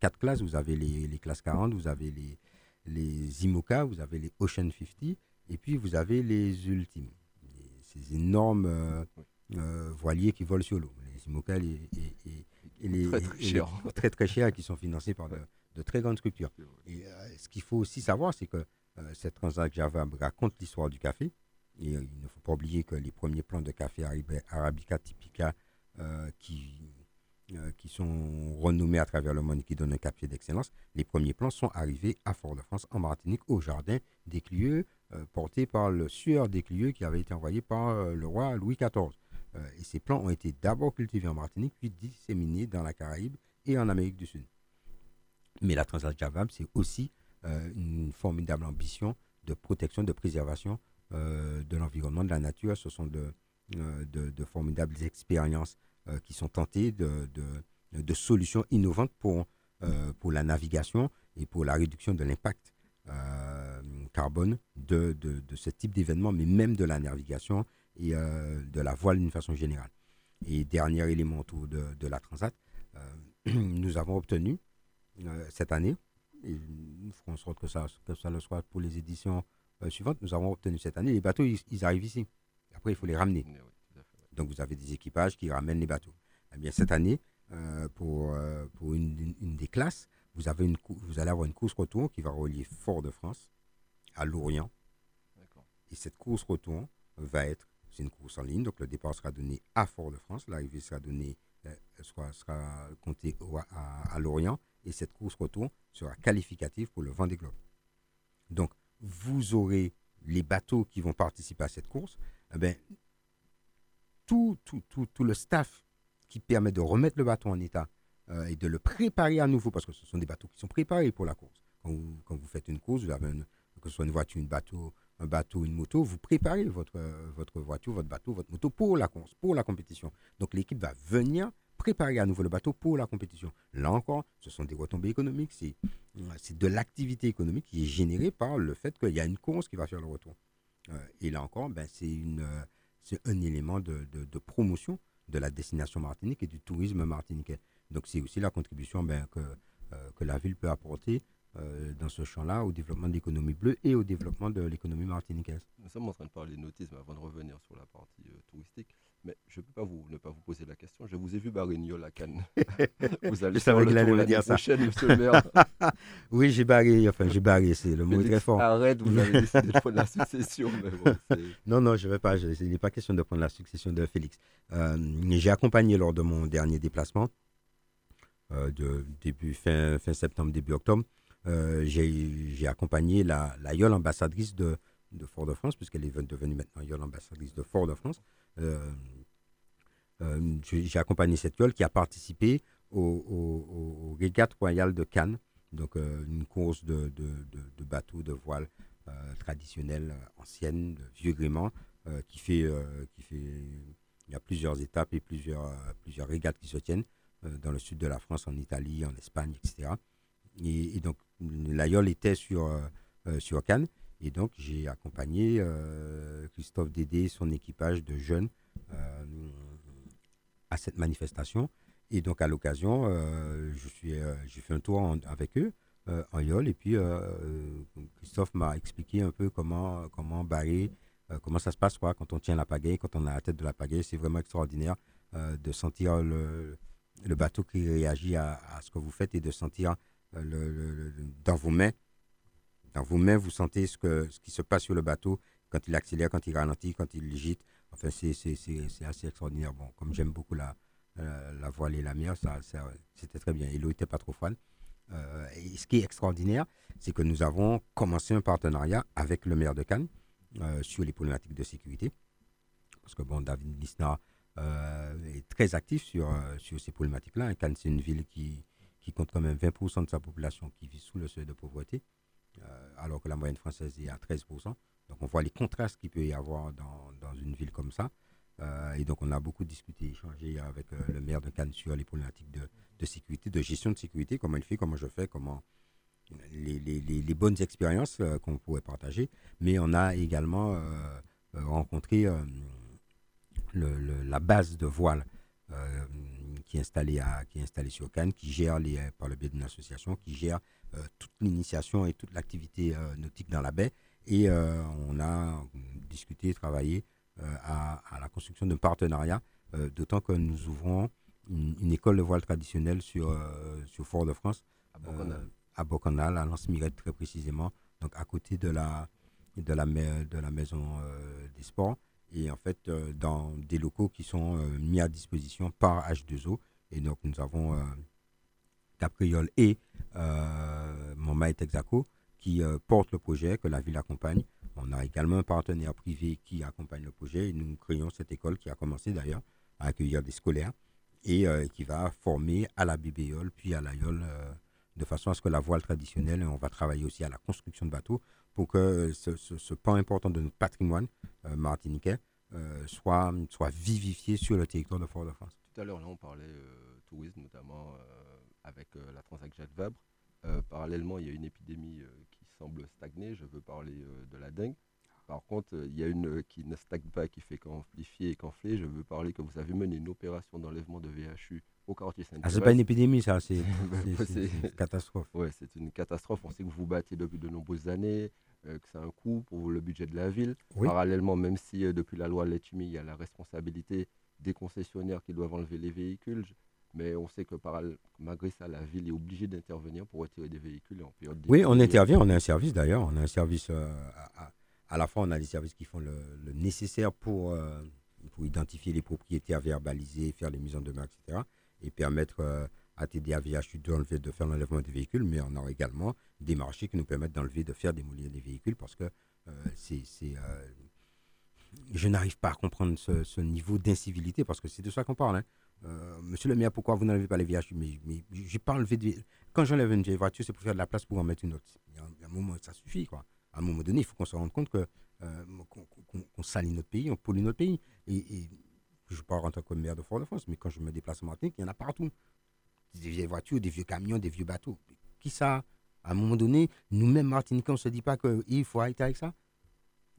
quatre classes. Vous avez les, classes 40, vous avez les, les IMOCA, vous avez les Ocean 50, et puis vous avez les ultimes. Ces énormes euh, euh, voiliers qui volent sur l'eau. Les IMOCA et, les, très, très, chers. très, très chers qui sont financés par de, très grandes structures. Et euh, ce qu'il faut aussi savoir, c'est que cette transaction raconte l'histoire du café. Et il ne faut pas oublier que les premiers plans de café Arabica Typica qui euh, sont renommés à travers le monde et qui donnent un café d'excellence, les premiers plans sont arrivés à Fort-de-France, en Martinique, au jardin des Clieux, euh, porté par le sueur des Clieux qui avait été envoyé par euh, le roi Louis XIV. et ces plants ont été d'abord cultivés en Martinique, puis disséminés dans la Caraïbe et en Amérique du Sud. Mais la Transat Java, c'est aussi une formidable ambition de protection, de préservation de l'environnement, de la nature. Ce sont de, de formidables expériences euh, qui sont tentés de, solutions innovantes pour, euh, pour la navigation et pour la réduction de l'impact euh, carbone de, ce type d'événement, mais même de la navigation et de la voile d'une façon générale. Et dernier élément autour de la Transat, [CLEARS THROAT] nous avons obtenu cette année, et nous ferons en sorte que ça, que ça le soit pour les éditions suivantes, nous avons obtenu cette année, les bateaux, ils, arrivent ici. Après, il faut les ramener. Donc vous avez des équipages qui ramènent les bateaux. Eh bien, cette année, euh, pour, euh, une, des classes, vous, avez une, vous allez avoir une course retour qui va relier Fort-de-France à Lorient. Et cette course retour va être, c'est une course en ligne, donc le départ sera donné à Fort-de-France, l'arrivée sera donnée, euh, sera, sera comptée à, Lorient, et cette course retour sera qualificative pour le Vendée Globe. Donc, vous aurez les bateaux qui vont participer à cette course. Eh bien, tout, tout, tout, tout, le staff qui permet de remettre le bateau en état euh, et de le préparer à nouveau, parce que ce sont des bateaux qui sont préparés pour la course. Quand vous, quand vous faites une course, que ce soit une voiture, une bateau, un bateau, une moto, vous préparez votre, votre voiture, votre bateau, votre moto pour la course, pour la compétition. Donc l'équipe va venir préparer à nouveau le bateau pour la compétition. Là encore, ce sont des retombées économiques, c'est, de l'activité économique qui est générée par le fait qu'il y a une course qui va faire le retour. Euh, et là encore, ben, c'est un élément de, promotion de la destination martinique et du tourisme martiniquais. Donc c'est aussi la contribution ben, que, euh, que la ville peut apporter dans ce champ-là au développement de l'économie bleue et au développement de l'économie martiniquaise. Nous sommes en train de parler de nautisme avant de revenir sur la partie euh, touristique. Mais je ne peux pas vous, ne pas vous poser la question. Je vous ai vu barrer à Cannes. [LAUGHS] vous allez faire le tour dire ça. prochaine, monsieur le maire. [LAUGHS] oui, j'ai barré. Enfin, j'ai barré. C'est le mot très fort. Arrête, vous avez [LAUGHS] décidé de prendre la succession. non, non, je ne vais pas. il n'est pas question de prendre la succession de Félix. Euh, j'ai accompagné lors de mon dernier déplacement, euh, de début fin, fin septembre, début octobre. Euh, j'ai accompagné la, la ambassadrice de, de Fort-de-France, puisqu'elle est devenue maintenant Yole ambassadrice de Fort-de-France. Euh, euh, j'ai accompagné cette yole qui a participé au, au, régate royale de Cannes, donc euh, une course de, de, bateaux de voile traditionnelle ancienne, de vieux gréement, qui fait, qui fait, il y a plusieurs étapes et plusieurs, plusieurs régates qui se tiennent dans le sud de la France, en Italie, en Espagne, etc. Et, donc, l'aïeul était sur, sur Cannes. Et donc, j'ai accompagné Christophe Dédé, son équipage de jeunes à cette manifestation. Et donc, à l'occasion, j'ai fait un tour avec eux euh, en yole. Et puis, euh, euh, Christophe m'a expliqué un peu comment, comment barrer, comment ça se passe quoi, quand on tient la pagaie, quand on a la tête de la pagaie. C'est vraiment extraordinaire de sentir le, le, bateau qui réagit à, à, ce que vous faites et de sentir dans vos mains. Dans vos mains, vous sentez ce, que, ce qui se passe sur le bateau quand il accélère, quand il ralentit, quand il gîte. Enfin, c'est assez extraordinaire. Bon, comme j'aime beaucoup la, la, voile et la mer, ça, c'était très bien. Et l'eau n'était pas trop froide. Euh, et ce qui est extraordinaire, c'est que nous avons commencé un partenariat avec le maire de Cannes euh, sur les problématiques de sécurité. Parce que bon, David Lisna euh, est très actif sur, sur ces problématiques-là. Cannes, c'est une ville qui, qui compte quand même 20% de sa population qui vit sous le seuil de pauvreté, alors que la moyenne française est à 13%. Donc on voit les contrastes qu'il peut y avoir dans, dans une ville comme ça. et donc on a beaucoup discuté, échangé avec le maire de Cannes sur les problématiques de, de sécurité, de gestion de sécurité, comment il fait, comment je fais, comment les, les, bonnes expériences euh, qu'on pourrait partager. Mais on a également euh, euh, rencontré la base de voile qui, est installée à, qui est installée sur Cannes, qui gère les, par le biais d'une association, qui gère toute l'initiation et toute l'activité nautique dans la baie. Et on a discuté, travaillé à, à, la construction d'un partenariat, d'autant que nous ouvrons une, école de voile traditionnelle sur, euh, sur Fort-de-France, à Bocanal, à, à Lens-Mirette très précisément, donc à côté de la, de la, de la maison euh, des sports, et en fait euh, dans des locaux qui sont mis à disposition par H2O. Et donc nous avons Capriole et Moma et Texaco qui portent le projet, que la ville accompagne. On a également un partenaire privé qui accompagne le projet et nous créons cette école qui a commencé d'ailleurs à accueillir des scolaires et euh, qui va former à la bébéole puis à l'aïeul euh, de façon à ce que la voile traditionnelle, on va travailler aussi à la construction de bateaux pour que ce, ce, pan important de notre patrimoine euh, martiniquais soit, soit vivifié sur le territoire de Fort-de-France. Tout à l'heure, là, on parlait tourisme, notamment avec la Transac Jacques Vabre. parallèlement, il y a une épidémie qui semble stagner. Je veux parler de la dengue. Par contre, il y a une qui ne stagne pas, qui fait qu'amplifier et qu'enfler. Je veux parler que vous avez mené une opération d'enlèvement de VHU au quartier saint Ah, c'est pas une épidémie, ça, c'est [LAUGHS] une catastrophe. Oui, c'est une catastrophe. On sait que vous vous battez depuis de nombreuses années, euh, que c'est un coût pour le budget de la ville. Parallèlement, même si euh, depuis la loi Letumi, il y a la responsabilité des concessionnaires qui doivent enlever les véhicules. Mais on sait que par, malgré ça, la ville est obligée d'intervenir pour retirer des véhicules en période Oui, on intervient, on a un service d'ailleurs, on a un service euh, à à la fois, on a des services qui font le, nécessaire pour, pour identifier les propriétaires, verbaliser, faire les mises en demeure, etc. Et permettre euh, à TDAVH de, de faire l'enlèvement des véhicules, mais on a également des marchés qui nous permettent d'enlever, de faire démolir les véhicules parce que euh, c'est. je n'arrive pas à comprendre ce, niveau d'incivilité parce que c'est de ça qu'on parle. Hein. monsieur le maire, pourquoi vous n'enlevez pas les VHU Mais, mais j'ai pas enlevé de. Quand j'enlève une vieille voiture, c'est pour faire de la place pour en mettre une autre. Il y a un moment, ça suffit, quoi à un moment donné, il faut qu'on se rende compte que euh, qu'on salit notre pays, on pollue notre pays. Et, je parle en tant que maire de Fort-de-France, mais quand je me déplace en Martinique, il y en a partout. Des vieilles voitures, des vieux camions, des vieux bateaux. Qui ça? À un moment donné, nous-mêmes, Martiniquais, on ne se dit pas qu'il faut arrêter avec ça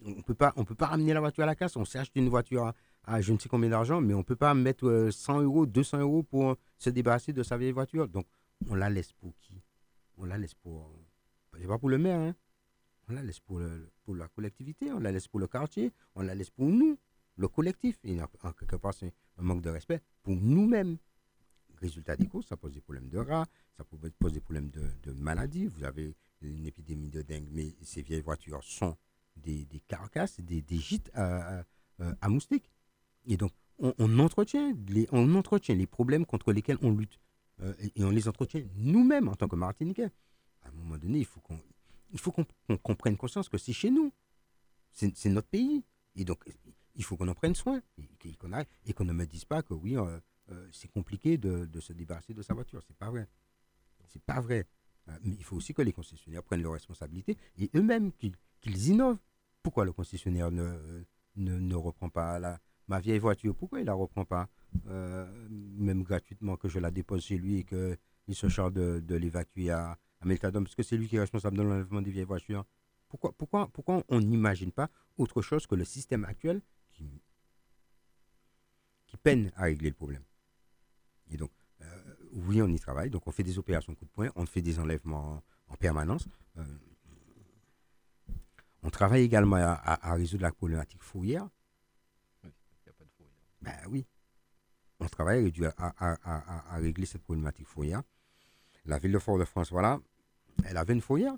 On ne peut pas ramener la voiture à la casse. On s'est acheté une voiture à, je ne sais combien d'argent, mais on ne peut pas mettre 100 euh, euros, 200 euros pour se débarrasser de sa vieille voiture. Donc, on la laisse pour qui? On la laisse pour... Pas pour le maire, hein on la laisse pour, pour la collectivité, on la laisse pour le quartier, on la laisse pour nous, le collectif. En, quelque part, c'est un manque de respect pour nous-mêmes. Résultat des courses, ça pose des problèmes de rats, ça pose des problèmes de, maladies. Vous avez une épidémie de dengue, mais ces vieilles voitures sont des, carcasses, des, gîtes à, moustiques. Et donc, on, entretient les, on entretient les problèmes contre lesquels on lutte. Euh, et, on les entretient nous-mêmes en tant que Martiniquais. À un moment donné, il faut qu'on il prenne conscience que c'est chez nous. C'est notre pays. Et donc, il faut qu'on en prenne soin. Et qu'on ne me dise pas que oui, euh, euh, c'est compliqué de, se débarrasser de sa voiture. C'est pas vrai. C'est pas vrai. Euh, mais il faut aussi que les concessionnaires prennent leurs responsabilités et eux-mêmes qu'ils innovent. Pourquoi le concessionnaire ne, ne, ne reprend pas la, ma vieille voiture, pourquoi il la reprend pas? Même gratuitement que je la dépose chez lui et qu'il se charge de, de l'évacuer à, à parce que c'est lui qui est responsable de l'enlèvement des vieilles voitures. Pourquoi, pourquoi, pourquoi on n'imagine pas autre chose que le système actuel qui, qui peine à régler le problème Et donc, euh, oui, on y travaille, donc on fait des opérations coup de poing, on fait des enlèvements en, en permanence. Euh, on travaille également à, à, à résoudre la problématique fourrière. Oui, il n'y a pas de fourrière. Ben oui. On travaille à, à, régler cette problématique fourrière. La ville de Fort-de-France, voilà, elle avait une fourrière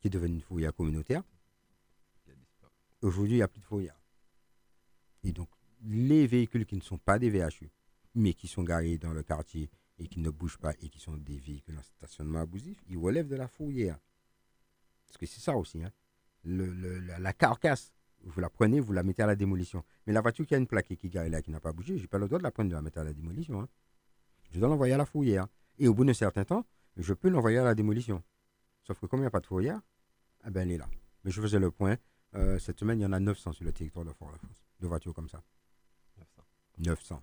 qui est devenue une fourrière communautaire. Aujourd'hui, il n'y a plus de fourrière. Et donc, les véhicules qui ne sont pas des VHU, mais qui sont garés dans le quartier et qui ne bougent pas et qui sont des véhicules en stationnement abusif, ils relèvent de la fourrière. Parce que c'est ça aussi. Hein. Le, le- la, carcasse, vous la prenez, vous la mettez à la démolition. Mais la voiture qui a une plaque et qui est garée là, qui n'a pas bougé, je n'ai pas le droit de la prendre de la mettre à la démolition. hein. Je dois l'envoyer à la fourrière. Et au bout d'un certain temps, je peux l'envoyer à la démolition. Sauf que comme il n'y a pas de fourrière, eh ben, elle est là. Mais je faisais le point. Euh, cette semaine, il y en a 900 sur le territoire de Fort-de-France. De voitures comme ça. 900. 900.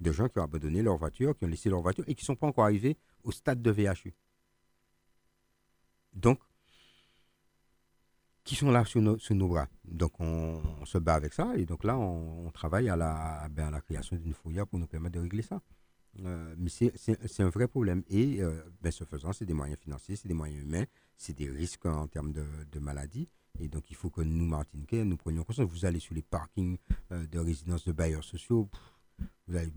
De gens qui ont abandonné leur voiture, qui ont laissé leur voiture et qui ne sont pas encore arrivés au stade de VHU. Donc, qui sont là sur nos, bras. Donc, on, on se bat avec ça et donc là, on, on travaille à la, ben, à la création d'une fourrière pour nous permettre de régler ça. Euh, mais c'est un vrai problème. Et euh, ben, ce faisant, c'est des moyens financiers, c'est des moyens humains, c'est des risques en termes de, de maladies. Et donc, il faut que nous, Martiniquais, nous prenions conscience. Vous allez sur les parkings euh, de résidences de bailleurs sociaux. ben,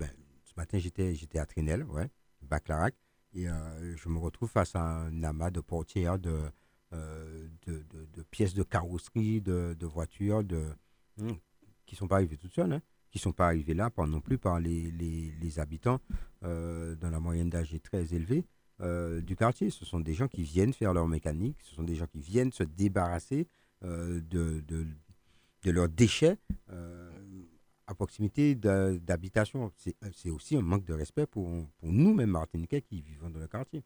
ce matin, j'étais à Trinel, ouais, Baclarac, et euh, je me retrouve face à un amas de portières, de, euh, de, pièces de carrosserie, de, de voitures, de, hum, qui ne sont pas arrivées toutes seules, hein, qui ne sont pas arrivées là par, non plus par les, les, habitants dont la moyenne d'âge très élevée du quartier. Ce sont des gens qui viennent faire leur mécanique, ce sont des gens qui viennent se débarrasser de, de, de leurs déchets euh, à proximité de- d'habitation. C'est aussi un manque de respect pour, pour nous-mêmes, Martiniquais, qui vivons dans le quartier.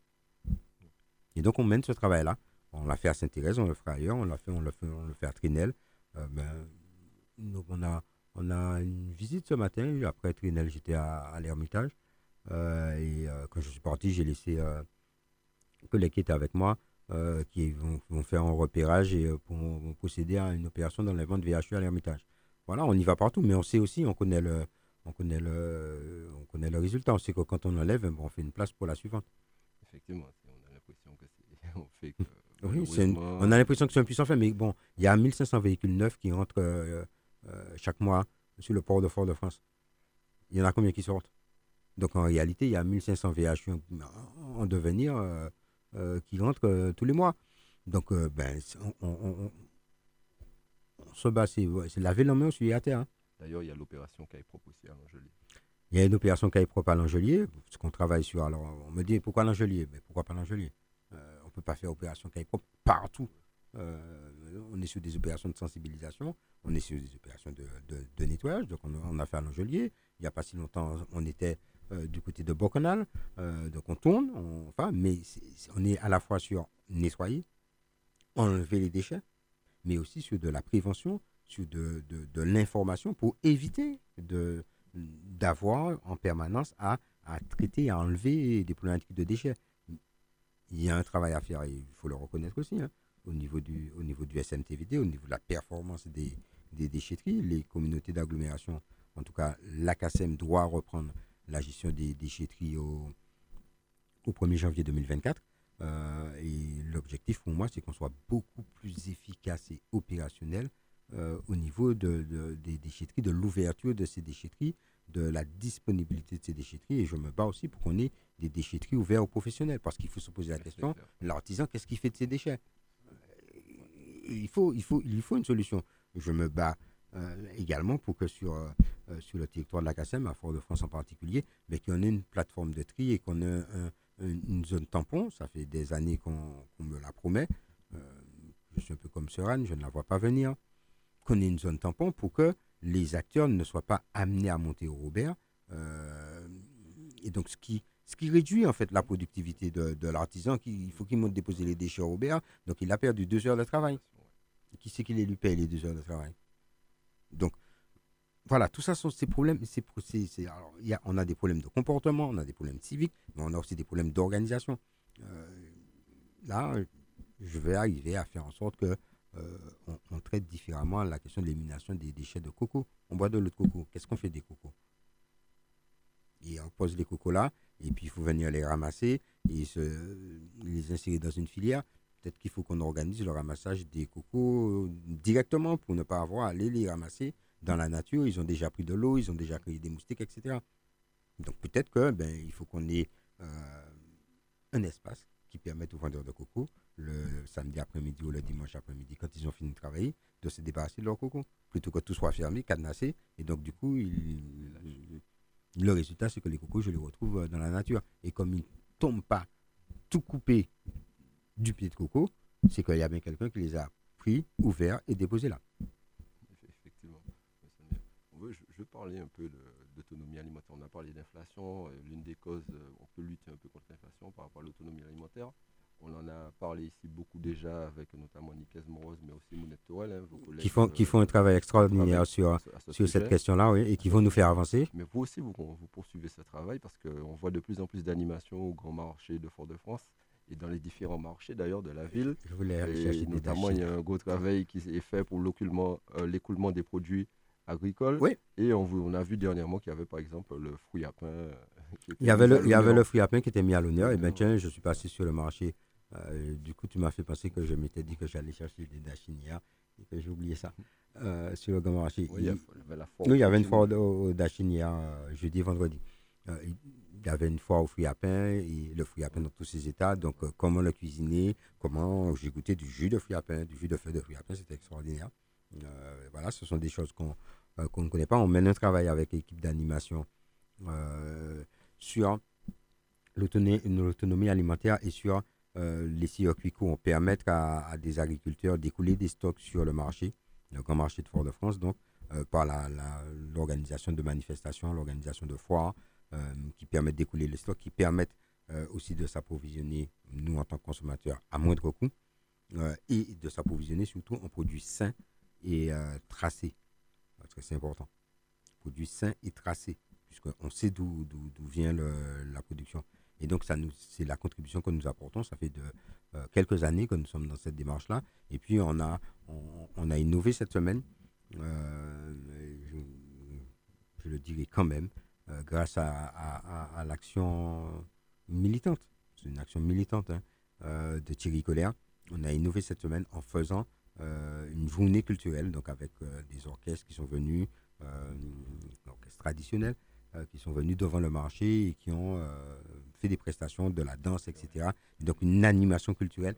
Et donc, on mène ce travail-là. On l'a fait à Saint-Thérèse, on le fera ailleurs, on l'a fait, le fait, fait à Trinel. Euh, ben, donc, on a, on a une visite ce matin. Après Trinel, j'étais à, à l'Ermitage. Euh, et euh, quand je suis parti, j'ai laissé euh, un collègue qui était avec moi, euh, qui vont, vont faire un repérage et euh, pour, vont procéder à une opération d'enlèvement de VHU à l'Ermitage. Voilà, on y va partout, mais on sait aussi, on connaît le, on connaît le, on connaît le résultat. On sait que quand on enlève, ben, on fait une place pour la suivante. Effectivement, on a l'impression que c'est. [LAUGHS] On fait que. Oui, c'est une- on a l'impression que c'est un puissant fait, mais bon, il y a 1500 véhicules neufs qui rentrent euh, euh, chaque mois sur le port de Fort-de-France. Il y en a combien qui sortent? Donc en réalité, il y a 1500 VHU en, en devenir euh, qui rentrent euh, tous les mois. Donc, euh, ben, on, on- on- on se bat, c'est laver la main, on suit à terre. hein. D'ailleurs, il y a l'opération qui a été proposée à l'Angelier. Il y a une opération propre à l'Angelier, parce qu'on travaille sur. Alors, on me dit pourquoi l'Angelier? Mais pourquoi pas l'Angelier? Euh, On ne peut pas faire opération propre partout. Euh, on est sur des opérations de sensibilisation, on est sur des opérations de, de- de nettoyage. Donc, on a fait à l'Angelier. Il n'y a pas si longtemps, on était euh, du côté de Bocanal. Euh, donc, on tourne, enfin, mais on est à la fois sur nettoyer, enlever les déchets, mais aussi sur de la prévention, sur de, de- l'information pour éviter d'avoir en permanence à, à traiter, à enlever des problématiques de déchets. Il y a un travail à faire, il faut le reconnaître aussi, hein, au, niveau du, au niveau du SMTVD, au niveau de la performance des, des déchetteries. Les communautés d'agglomération, en tout cas, l'ACASEM doit reprendre la gestion des déchetteries au, au 1er janvier 2024. Euh, et l'objectif pour moi, c'est qu'on soit beaucoup plus efficace et opérationnel euh, au niveau de, de- des déchetteries, de l'ouverture de ces déchetteries, de la disponibilité de ces déchetteries. Et je me bats aussi pour qu'on ait des déchetteries ouvertes aux professionnels. Parce qu'il faut se poser la question, l'artisan, qu'est-ce qu'il fait de ses déchets? Euh, il faut, il, faut, il faut une solution. Je me bats également pour que sur, euh, euh, sur le territoire de la CASEM, à Fort-de-France en particulier, mais qu'on ait une plateforme de tri et qu'on ait un- un- une zone tampon. Ça fait des années qu'on me la promet. Euh, je suis un peu comme Seran, je ne la vois pas venir. Qu'on ait une zone tampon pour que les acteurs ne soient pas amenés à monter au Robert. Euh, et donc, ce qui, ce qui réduit en fait la productivité de, l'artisan, il faut qu'il monte déposer les déchets au Robert. Donc, il a perdu deux heures de travail. qui c'est qui les lui paye les deux heures de travail? Donc, voilà, tout ça sont ces problèmes. Ces, alors, y a, on a des problèmes de comportement, on a des problèmes civiques, mais on a aussi des problèmes d'organisation. Euh, là, je vais arriver à faire en sorte que euh, on, traite différemment la question de l'élimination des déchets de coco. On boit de l'eau de coco. Qu'est-ce qu'on fait des cocos? Et on pose les cocos là, et puis il faut venir les ramasser et se, les insérer dans une filière. Peut-être qu'il faut qu'on organise le ramassage des cocos euh, directement pour ne pas avoir à aller les ramasser dans la nature. Ils ont déjà pris de l'eau, ils ont déjà créé des moustiques, etc. Donc peut-être que ben, faut qu'on ait euh, un espace qui permette aux vendeurs de coco le samedi après-midi ou le dimanche après-midi, quand ils ont fini de travailler, de se débarrasser de leur coco, plutôt que tout soit fermé, cadenassé. Et donc, du coup, le résultat, c'est que les cocos, je les retrouve dans la nature. Et comme ils ne tombent pas tout coupés du pied de coco, c'est qu'il y a bien quelqu'un qui les a pris, ouverts et déposés là. Effectivement. Je, je veux parler un peu d'autonomie alimentaire. On a parlé d'inflation. Euh, l'une des causes, euh, on peut lutter un peu contre l'inflation par rapport à l'autonomie alimentaire. On en a parlé ici beaucoup déjà avec notamment Nicaise Moroz, mais aussi Mounette Tourelle. Hein, qui, font, qui font un travail extraordinaire sur, sur cette question-là oui, et qui vont nous faire avancer. Mais vous aussi, vous, vous poursuivez ce travail parce qu'on voit de plus en plus d'animations au grand marché de Fort-de-France et dans les différents marchés d'ailleurs de la ville. Je voulais et notamment, il y a un gros travail qui est fait pour euh, l'écoulement des produits agricoles. Oui. Et on, on, a vu dernièrement qu'il y avait par exemple le fruit à pain. Euh, il y avait le, il y avait le fruit à pain qui était mis à l'honneur. Et bien tiens, je suis passé sur le marché euh, du coup, tu m'as fait penser que je m'étais dit que j'allais chercher des Dachinia et que j'ai oublié ça euh, sur le grand marché. Oui, il, y avait une foire au, Dachinia euh, jeudi, vendredi. Il y avait une foire au fruit à pain et le fruit à pain dans tous ses états. Donc, comment le cuisiner, comment j'ai goûté du jus de fruit à pain, du jus de feuilles de fruit à pain, c'était extraordinaire. voilà, ce sont des choses qu'on ne connaît pas. On mène un travail avec l'équipe d'animation sur l'autonomie alimentaire et sur euh, les circuits courts permettent à, à, des agriculteurs d'écouler des stocks sur le marché, le grand marché de Fort-de-France, donc euh, par l'organisation de manifestations, l'organisation de foires, euh, qui permettent d'écouler les stocks, qui permettent aussi de s'approvisionner, nous en tant que consommateurs, à moindre coût, et de s'approvisionner surtout en produits sains et tracés, parce que c'est important. Produits sains et tracés, puisqu'on sait d'où vient le, la production. Et donc, c'est la contribution que nous apportons. Ça fait de, euh, quelques années que nous sommes dans cette démarche-là. Et puis, on a, on, a innové cette semaine, euh, je, le dirais quand même, euh, grâce à, l'action militante. C'est une action militante hein, de Thierry Colère. On a innové cette semaine en faisant une journée culturelle, donc avec des orchestres qui sont venus, orchestres traditionnels, qui sont venus devant le marché et qui ont fait des prestations, de la danse, etc. Donc une animation culturelle,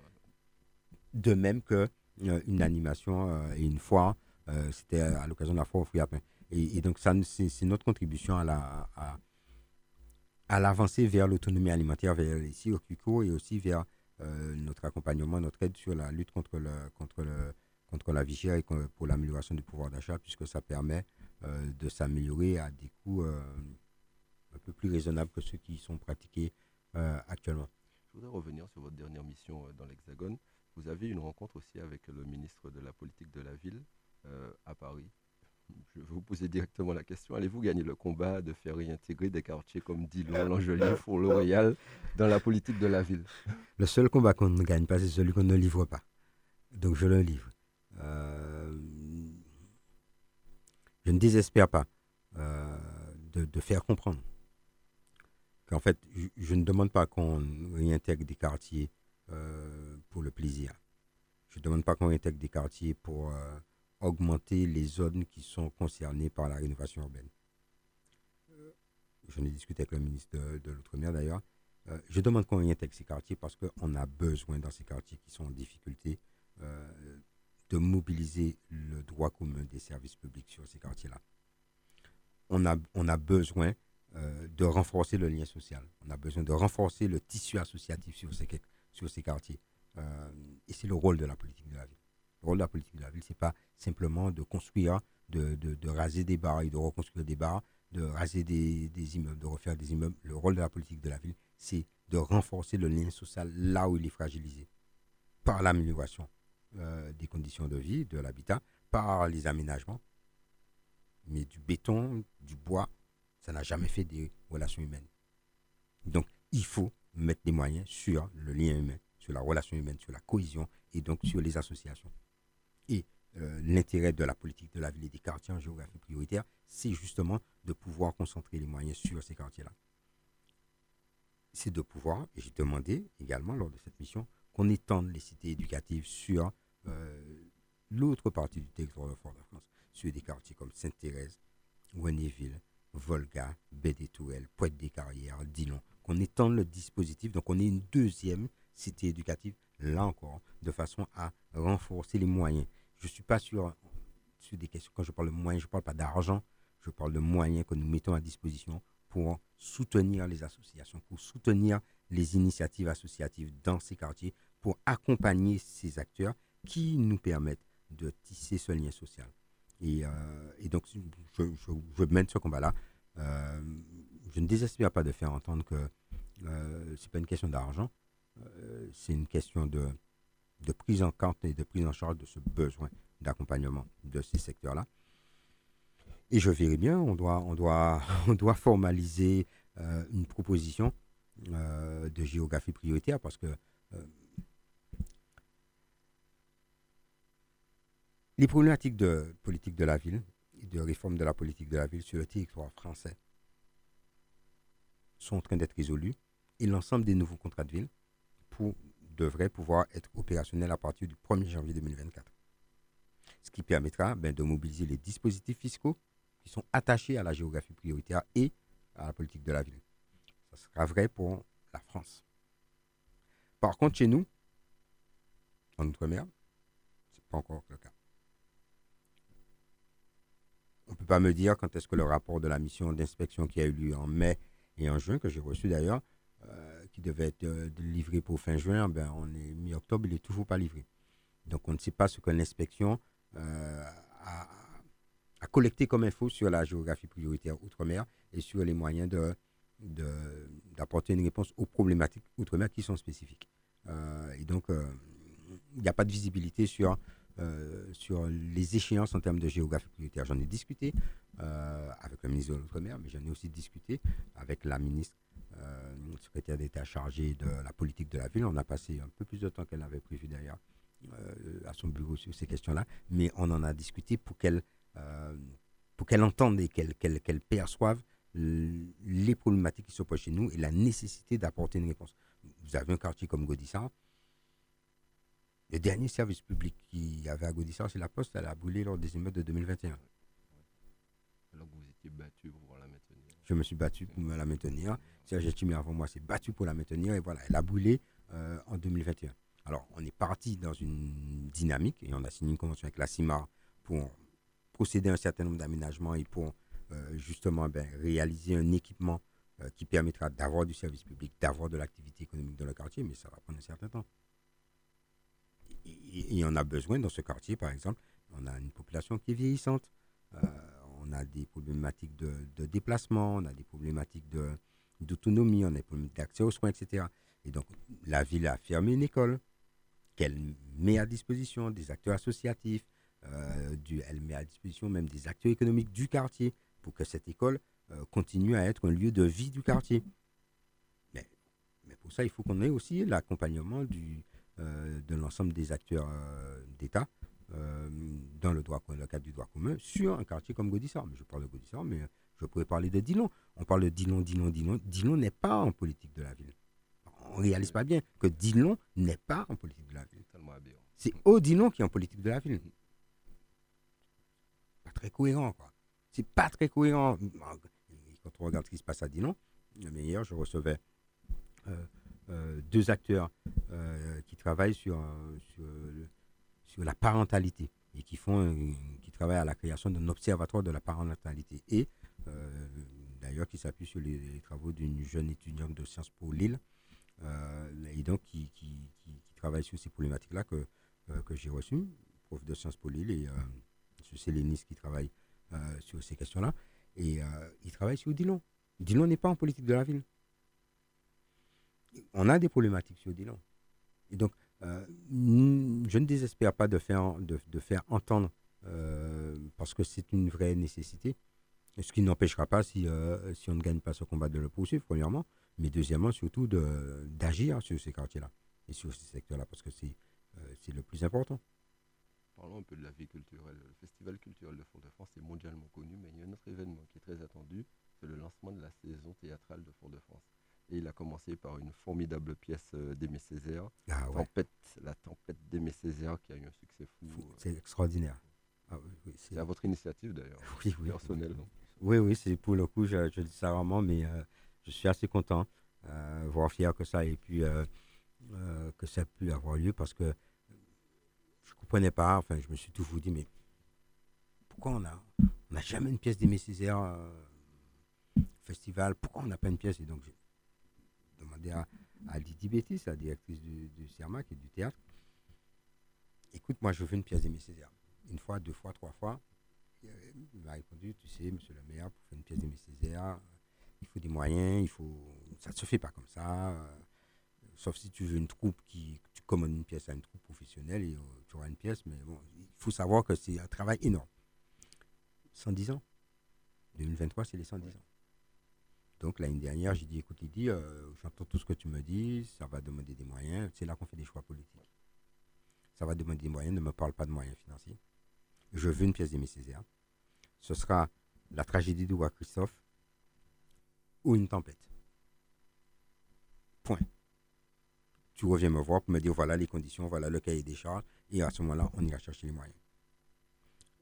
de même que euh, une animation euh, et une foire, euh, c'était à l'occasion de la foire au fruit. Et, donc ça, c'est notre contribution à la à, l'avancée vers l'autonomie alimentaire, vers les circuits et aussi vers notre accompagnement, notre aide sur la lutte contre le contre le contre la vie chère et pour l'amélioration du pouvoir d'achat, puisque ça permet de s'améliorer à des coûts un peu plus raisonnables que ceux qui sont pratiqués euh, actuellement. Je voudrais revenir sur votre dernière mission euh, dans l'Hexagone. Vous avez une rencontre aussi avec le ministre de la politique de la ville euh, à Paris. Je vais vous poser directement la question. Allez-vous gagner le combat de faire réintégrer des quartiers comme Dillon, L'Angelier, [LAUGHS] Four-L'Oréal dans la politique de la ville? Le seul combat qu'on ne gagne pas, c'est celui qu'on ne livre pas. Donc je le livre. je ne désespère pas de, faire comprendre en fait, je, ne demande pas qu'on réintègre des quartiers euh, pour le plaisir. Je ne demande pas qu'on réintègre des quartiers pour euh, augmenter les zones qui sont concernées par la rénovation urbaine. J'en ai discuté avec le ministre de, l'Outre-mer d'ailleurs. Euh, je demande qu'on réintègre ces quartiers parce qu'on a besoin dans ces quartiers qui sont en difficulté de mobiliser le droit commun des services publics sur ces quartiers-là. On a, on a besoin euh, de renforcer le lien social. On a besoin de renforcer le tissu associatif sur ces, sur ces quartiers. Euh, et c'est le rôle de la politique de la ville. Le rôle de la politique de la ville, ce n'est pas simplement de construire, de, de, raser des bars et de reconstruire des bars, de raser des, des, immeubles, de refaire des immeubles. Le rôle de la politique de la ville, c'est de renforcer le lien social là où il est fragilisé, par l'amélioration des conditions de vie, de l'habitat, par les aménagements. Mais du béton, du bois, ça n'a jamais fait des relations humaines. Donc, il faut mettre des moyens sur le lien humain, sur la relation humaine, sur la cohésion et donc sur les associations. Et euh, l'intérêt de la politique de la ville et des quartiers en géographie prioritaire, c'est justement de pouvoir concentrer les moyens sur ces quartiers-là. C'est de pouvoir, et j'ai demandé également lors de cette mission, qu'on étende les cités éducatives sur euh, l'autre partie du territoire de Fort-de-France, sur des quartiers comme Sainte-Thérèse, Wennéville, Volga, Baie-des-Tourelles, Pointe-des-Carrières, Dillon, qu'on étende le dispositif, donc on est une deuxième cité éducative, là encore, de façon à renforcer les moyens. Je ne suis pas sur, sur des questions, quand je parle de moyens, je ne parle pas d'argent, je parle de moyens que nous mettons à disposition pour soutenir les associations, pour soutenir les initiatives associatives dans ces quartiers, pour accompagner ces acteurs qui nous permettent de tisser ce lien social. Et, euh, donc, je, mène ce combat-là. Euh, je ne désespère pas de faire entendre que euh, ce n'est pas une question d'argent, c'est une question de, de prise en compte et de prise en charge de ce besoin d'accompagnement de ces secteurs-là. Et je verrai bien, on doit, on doit, [LAUGHS] on doit formaliser euh, une proposition de géographie prioritaire parce que les problématiques de politique de la ville et de réforme de la politique de la ville sur le territoire français sont en train d'être résolus et l'ensemble des nouveaux contrats de ville pour, devraient pouvoir être opérationnels à partir du 1er janvier 2024. Ce qui permettra ben, de mobiliser les dispositifs fiscaux qui sont attachés à la géographie prioritaire et à la politique de la ville. Ça sera vrai pour la France. Par contre, chez nous, en Outre-mer, ce n'est pas encore le cas. On ne peut pas me dire quand est-ce que le rapport de la mission d'inspection qui a eu lieu en mai et en juin, que j'ai reçu d'ailleurs, euh, qui devait être euh, livré pour fin juin, ben, on est mi-octobre, il n'est toujours pas livré. Donc on ne sait pas ce que l'inspection euh, a, collecté comme info sur la géographie prioritaire outre-mer et sur les moyens de, d'apporter une réponse aux problématiques outre-mer qui sont spécifiques. et donc, il n'y a pas de visibilité sur, sur les échéances en termes de géographie prioritaire. J'en ai discuté avec le ministre de l'Outre-mer, mais j'en ai aussi discuté avec la ministre euh, secrétaire d'État chargée de la politique de la ville. On a passé un peu plus de temps qu'elle avait prévu d'ailleurs euh, à son bureau sur ces questions-là, mais on en a discuté pour qu'elle euh, pour qu'elle entende et qu'elle qu'elle perçoive les problématiques qui se posent chez nous et la nécessité d'apporter une réponse. Vous avez un quartier comme Godissart. Le dernier service public qu'il y avait à Godissart, c'est la Poste. Elle a brûlé lors des émeutes de 2021. Alors que vous étiez battu pour la maintenir. Je me suis battu pour la maintenir. Serge Timmy avant moi s'est battu pour la maintenir et voilà, elle a brûlé euh, en 2021. Alors, on est parti dans une dynamique et on a signé une convention avec la CIMAR pour procéder à un certain nombre d'aménagements et pour euh, justement ben, réaliser un équipement euh, qui permettra d'avoir du service public, d'avoir de l'activité économique dans le quartier, mais ça va prendre un certain temps. Et, on a besoin dans ce quartier, par exemple, on a une population qui est vieillissante, on a des problématiques de déplacement, on a des problématiques de, d'autonomie, on a des problèmes d'accès aux soins, etc. Et donc, la ville a fermé une école qu'elle met à disposition des acteurs associatifs, euh, elle met à disposition même des acteurs économiques du quartier pour que cette école euh, continue à être un lieu de vie du quartier. Mais, pour ça, il faut qu'on ait aussi l'accompagnement euh, de l'ensemble des acteurs d'État dans le, droit, le cadre du droit commun sur un quartier comme Gaudissart. Je parle de Gaudissart, mais je pourrais parler de Dillon. On parle de Dillon, Dillon, Dillon. Dillon n'est pas en politique de la ville. On ne réalise pas bien que Dillon n'est pas en politique de la ville. C'est Odilon qui est en politique de la ville. Pas très cohérent, quoi. C'est pas très cohérent. Quand on regarde ce qui se passe à Dillon, hier, je recevais euh, euh, deux acteurs euh, qui travaillent sur, sur, sur, la parentalité et qui, font, qui travaillent à la création d'un observatoire de la parentalité. Et d'ailleurs qui s'appuie sur les, travaux d'une jeune étudiante de Sciences Po Lille, euh, et donc qui, travaille sur ces problématiques-là que, euh, que j'ai reçues, prof de Sciences Po Lille, et c'est Lénis qui travaille sur ces questions-là, et il travaille sur Dillon. Dillon n'est pas en politique de la ville. On a des problématiques sur Dillon. Et donc, je ne désespère pas de faire, de, de faire entendre, parce que c'est une vraie nécessité. Ce qui n'empêchera pas, si, si on ne gagne pas ce combat, de le poursuivre, premièrement, mais deuxièmement, surtout d'agir sur ces quartiers-là et sur ces secteurs-là, parce que c'est c'est le plus important. Parlons un peu de la vie culturelle. Le Festival culturel de Fort-de-France est mondialement connu, mais il y a un autre événement qui est très attendu, c'est le lancement de la saison théâtrale de Fort-de-France. Et il a commencé par une formidable pièce euh, d'Aimé Césaire, ah tempête, La tempête d'Aimé Césaire, qui a eu un succès fou. Euh. C'est extraordinaire. Ah c'est à votre initiative d'ailleurs, [LAUGHS] oui, oui, personnelle. Oui, oui, c'est pour le coup, je, dis ça vraiment, mais euh, je suis assez content, voir fier que ça ait pu, que ça pu avoir lieu parce que je ne comprenais pas. Enfin, je me suis toujours dit, mais pourquoi on n'a on a jamais une pièce d'Aimé Césaire euh, festival Pourquoi on n'a pas une pièce? Et donc, j'ai demandé à, à Didi Bétis, la directrice du, du CERMAC et du théâtre, écoute, moi, je veux une pièce d'Aimé Césaire. Une fois, deux fois, trois fois. Il m'a répondu, tu sais, monsieur le maire, pour faire une pièce d'Aimé Césaire, il faut des moyens, il faut... ça ne se fait pas comme ça. Euh, sauf si tu veux une troupe qui, tu commandes une pièce à une troupe professionnelle et euh, tu auras une pièce, mais bon, il faut savoir que c'est un travail énorme. 110 ans. 2023, c'est les 110 ans. Donc l'année dernière, j'ai dit, écoute Lydie, euh, j'entends tout ce que tu me dis, ça va demander des moyens, c'est là qu'on fait des choix politiques. Ça va demander des moyens, ne me parle pas de moyens financiers. Je veux une pièce d'Aimé Césaire. Ce sera la tragédie de roi Christophe ou une tempête. Point tu reviens me voir pour me dire voilà les conditions, voilà le cahier des charges, et à ce moment-là, on ira chercher les moyens.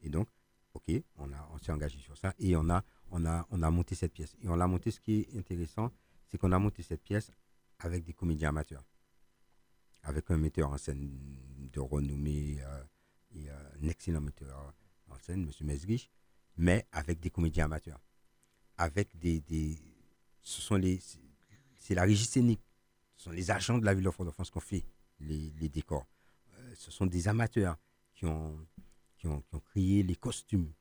Et donc, ok, on, on s'est engagé sur ça, et on a, on, a, on a monté cette pièce. Et on l'a monté, ce qui est intéressant, c'est qu'on a monté cette pièce avec des comédiens amateurs, avec un metteur en scène de renommée, euh, et euh, un excellent metteur en scène, M. Mesguich, mais avec des comédiens amateurs. Avec des, des ce sont les, c'est la régie scénique ce sont les agents de la ville de Fort-de-France qui ont fait les, décors. Euh, ce sont des amateurs qui ont, qui ont, créé les costumes.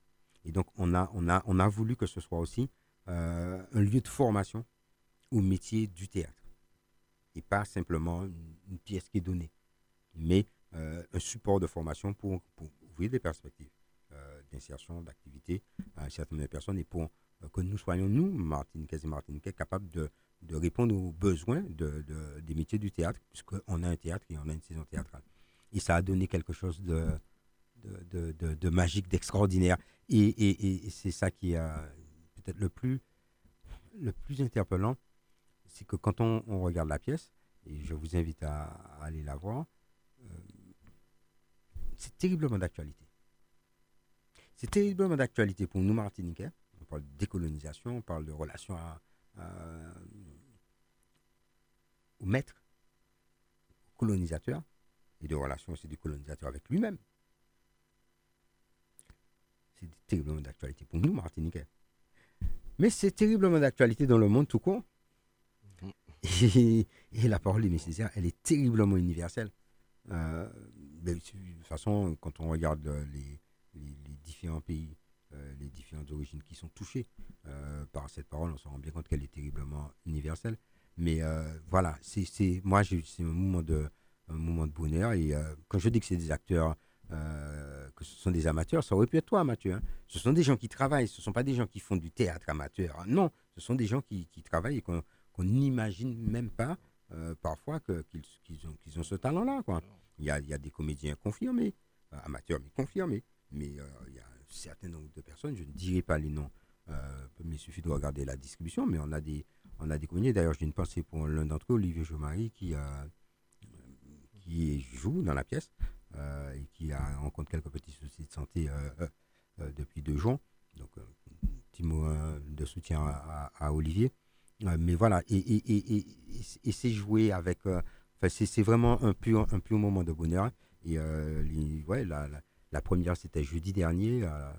Et donc, on a, on a, on a voulu que ce soit aussi euh, un lieu de formation au métier du théâtre. Et pas simplement une, pièce qui est donnée, mais euh, un support de formation pour, ouvrir des perspectives d'insertion, d'activité à certaines personnes et pour que nous soyons, nous, Martiniquais et Martiniquais, capables de, de répondre aux besoins de, des métiers du théâtre, puisqu'on a un théâtre et on a une saison théâtrale. Et ça a donné quelque chose de, de, de magique, d'extraordinaire. Et, et, c'est ça qui est peut-être le plus, le plus interpellant, c'est que quand on, regarde la pièce, et je vous invite à, aller la voir, euh, c'est terriblement d'actualité. C'est terriblement d'actualité pour nous, Martiniquais. On parle de décolonisation, on parle de relations à, euh, au maître, au colonisateur, et de relations aussi du colonisateur avec lui-même. C'est terriblement d'actualité pour nous, Martiniquais. Mais c'est terriblement d'actualité dans le monde tout court. Et, la parole de nécessaire, elle est terriblement universelle. Euh, de toute façon, quand on regarde les, les différents pays euh, les différentes origines qui sont touchées euh, par cette parole. On se rend bien compte qu'elle est terriblement universelle. Mais euh, voilà, c'est moi, c'est un moment de, un moment de bonheur. Et quand je dis que c'est des acteurs, que ce sont des amateurs, ça aurait pu être toi, Mathieu. Hein. Ce sont des gens qui travaillent, ce ne sont pas des gens qui font du théâtre amateur. Non, ce sont des gens qui, qui travaillent et qu'on n'imagine même pas parfois qu'ils ont, qu'ils ont ce talent-là. Il y a, y a des comédiens confirmés, amateurs mais confirmés. Mais il y a certain nombre de personnes, je ne dirai pas les noms, euh, mais il suffit de regarder la distribution, mais on a des, on a des D'ailleurs, j'ai une pensée pour l'un d'entre eux, Olivier Jomari, qui, qui joue dans la pièce euh, et qui a, rencontre quelques petits soucis de santé euh, depuis deux jours. Donc, un petit mot de soutien à, Olivier. mais voilà, et, et, et, et c'est joué avec. C'est vraiment un pur, un pur moment de bonheur. Et les, ouais, la, la la première, c'était jeudi dernier. Euh,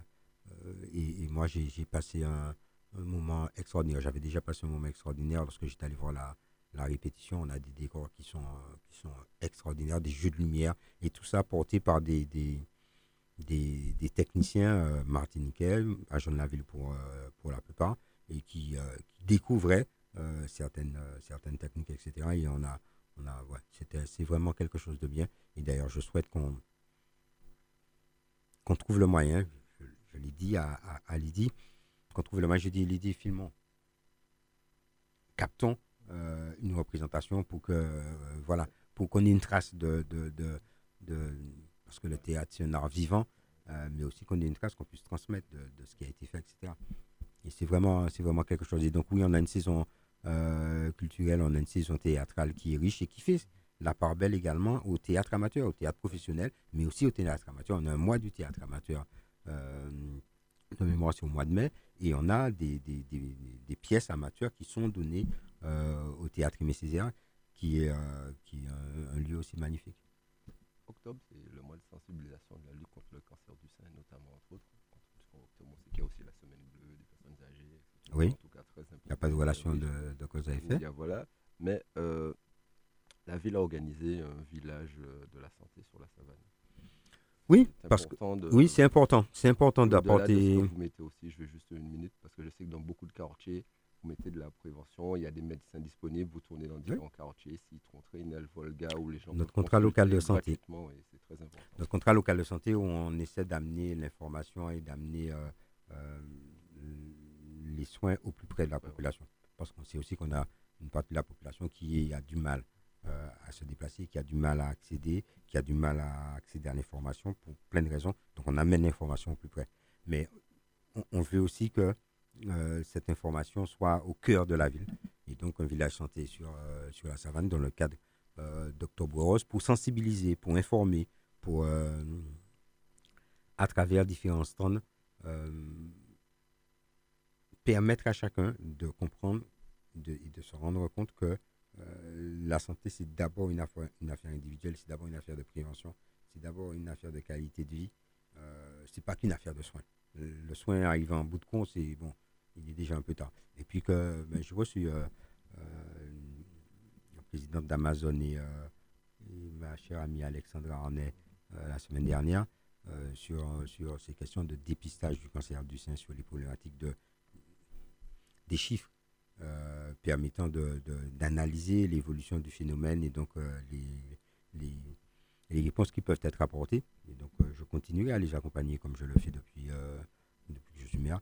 et, moi, j'ai passé un, moment extraordinaire. J'avais déjà passé un moment extraordinaire lorsque j'étais allé voir la, répétition. On a des décors qui sont, qui sont extraordinaires, des jeux de lumière, et tout ça porté par des, des, des, techniciens euh, martiniquais, agents de la ville pour, euh, pour la plupart, et qui, découvraient certaines, certaines techniques, etc. Et on a, C'était, c'est vraiment quelque chose de bien. Et d'ailleurs, je souhaite qu'on, qu'on trouve le moyen, je, l'ai dit à, à, Lydie, qu'on trouve le moyen, j'ai dit, Lydie, filmons, captons euh, une représentation pour que, euh, voilà, pour qu'on ait une trace de, de, de, parce que le théâtre, c'est un art vivant, euh, mais aussi qu'on ait une trace qu'on puisse transmettre de, de ce qui a été fait, etc. Et c'est vraiment, c'est vraiment quelque chose. Et donc, oui, on a une saison euh, culturelle, on a une saison théâtrale qui est riche et qui fait la part belle également au théâtre amateur, au théâtre professionnel, mais aussi au théâtre amateur. On a un mois du théâtre amateur. Euh, de mémoire, au mois de mai. Et on a des, des, des- des pièces amateurs qui sont données euh, au théâtre Aimé Césaire, qui est, euh, qui est un, un lieu aussi magnifique. Octobre, c'est le mois de sensibilisation de la lutte contre le cancer du sein, notamment entre autres. Octobre, qu'il y a aussi la semaine bleue des personnes âgées. etc. Oui. En tout cas, très. Il n'y a pas de relation Oui. de, de cause à effet. Voilà. Mais euh, la ville a organisé un village euh, de la santé sur la savane. Oui, C'est parce que de- oui, c'est important. C'est important d'apporter. vous mettez aussi, je vais juste une minute, parce que je sais que dans beaucoup de quartiers, vous mettez de la prévention, il y a des médecins disponibles, vous tournez dans différents quartiers, Citron Trainel, Volga, où les gens Notre contrat local de santé. très important. Notre contrat local de santé, où on essaie d'amener l'information et d'amener euh, euh, les soins au plus près de la population. Parce qu'on sait aussi qu'on a une partie de la population qui a du mal euh, à se déplacer, qui a du mal à accéder, qui a du mal à accéder à l'information pour plein de raisons. Donc on amène l'information au plus près. Mais on, on veut aussi que euh, cette information soit au cœur de la ville. Et donc un village santé sur, euh, sur la savane dans le cadre euh, d'Octobre Rose pour sensibiliser, pour informer, pour, à travers différents stands, permettre à chacun de comprendre de- et de se rendre compte que la santé, c'est d'abord une affaire, une affaire individuelle, c'est d'abord une affaire de prévention, c'est d'abord une affaire de qualité de vie. Euh, c'est pas qu'une affaire de soins. Le, soin arrivant en bout de compte, c'est bon, il est déjà un peu tard. Et puis que ben, je reçu euh, la présidente d'Amazon et, euh, et ma chère amie Alexandra Arnay euh, la semaine dernière sur, sur ces questions de dépistage du cancer du sein, sur les problématiques de, des chiffres permettant de- de- d'analyser l'évolution du phénomène et donc les, les, les réponses qui peuvent être apportées. Et donc je continuerai à les accompagner comme je le fais depuis, depuis que je suis maire.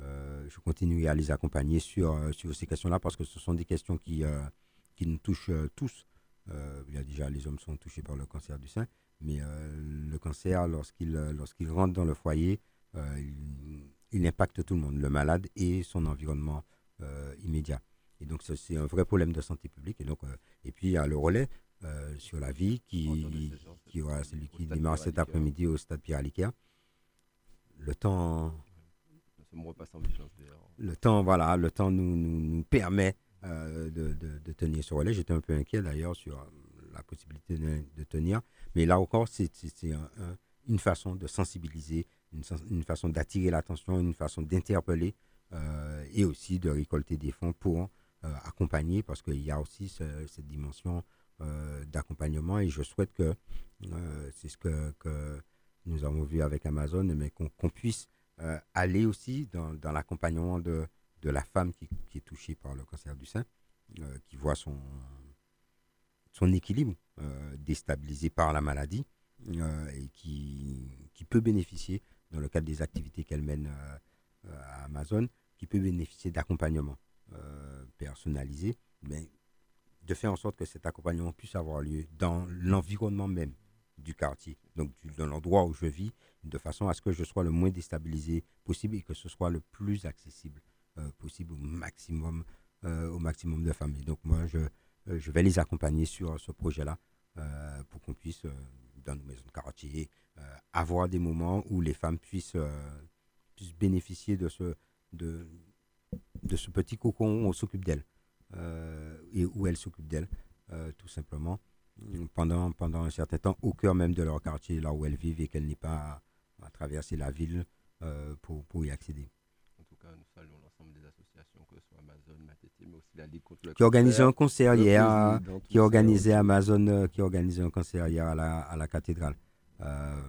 Euh, je continuerai à les accompagner sur, euh, sur ces questions-là parce que ce sont des questions qui, euh, qui nous touchent tous. Il y a déjà les hommes sont touchés par le cancer du sein, mais le cancer, lorsqu'il lorsqu'il rentre dans le foyer, il, il impacte tout le monde, le malade et son environnement immédiat. Et donc c'est un vrai problème de santé publique. Et, donc, et puis il y a le relais euh, sur la vie qui, qui aura au celui qui démarre cet après-midi au stade Pierre Aliquer. Le temps, Sommes repassés en vigilance d'ailleurs. le temps, voilà, le temps nous, nous, permet euh, de, de- tenir ce relais. J'étais un peu inquiet d'ailleurs sur euh, la possibilité de, tenir. Mais là encore, c'est un- un- une façon de sensibiliser, une, façon d'attirer l'attention, une façon d'interpeller euh, et aussi de récolter des fonds pour accompagner parce qu'il y a aussi ce- cette dimension d'accompagnement et je souhaite que c'est ce que, que nous avons vu avec Amazon, mais qu'on puisse euh, aller aussi dans, dans l'accompagnement de, de la femme qui, qui est touchée par le cancer du sein, euh, qui voit son, son équilibre euh, déstabilisé par la maladie et qui, qui peut bénéficier, dans le cadre des activités qu'elle mène à Amazon, qui peut bénéficier d'accompagnement personnalisé, mais de faire en sorte que cet accompagnement puisse avoir lieu dans l'environnement même du quartier, donc dans l'endroit où je vis, de façon à ce que je sois le moins déstabilisé possible et que ce soit le plus accessible euh, possible au maximum, euh, au maximum de familles. Donc moi, je, euh, je vais les accompagner sur ce projet-là pour qu'on puisse, dans nos maisons de quartier, avoir des moments où les femmes puissent, puissent bénéficier de ce, de, de ce petit cocon où on s'occupe d'elles et où elles s'occupent d'elles, tout simplement, pendant, pendant un certain temps, au cœur même de leur quartier, là où elles vivent et qu'elles n'aient pas à, traverser la ville euh, pour, pour y accéder. En tout cas, nous saluons l'ensemble des associations, que ce soit Amazon, Matete, mais aussi la Ligue contre le Qui organisait un concert hier, qui organisait. Amazon, euh, qui organisait un concert hier à la, à la cathédrale. Euh,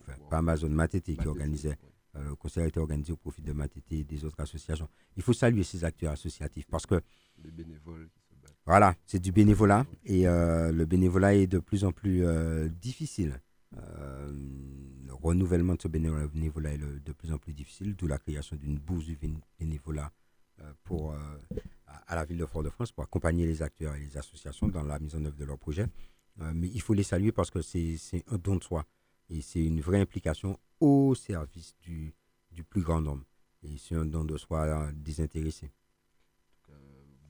enfin, pas Amazon, Matete qui organisait. oui. Euh, le concert a été organisé au profit de Matete et des autres associations. Il faut saluer ces acteurs associatifs parce que Les bénévoles qui se battent. voilà, c'est du bénévolat et le bénévolat est de plus en plus difficile. Le renouvellement de ce bénévolat est de plus en plus difficile, d'où la création d'une bourse du bénévolat pour, à la ville de Fort-de-France pour accompagner les acteurs et les associations dans la mise en œuvre de leurs projets. mais il faut les saluer parce que c'est un don de soi et c'est une vraie implication au service du, du plus grand nombre. Et c'est un don de soi désintéressé. Euh,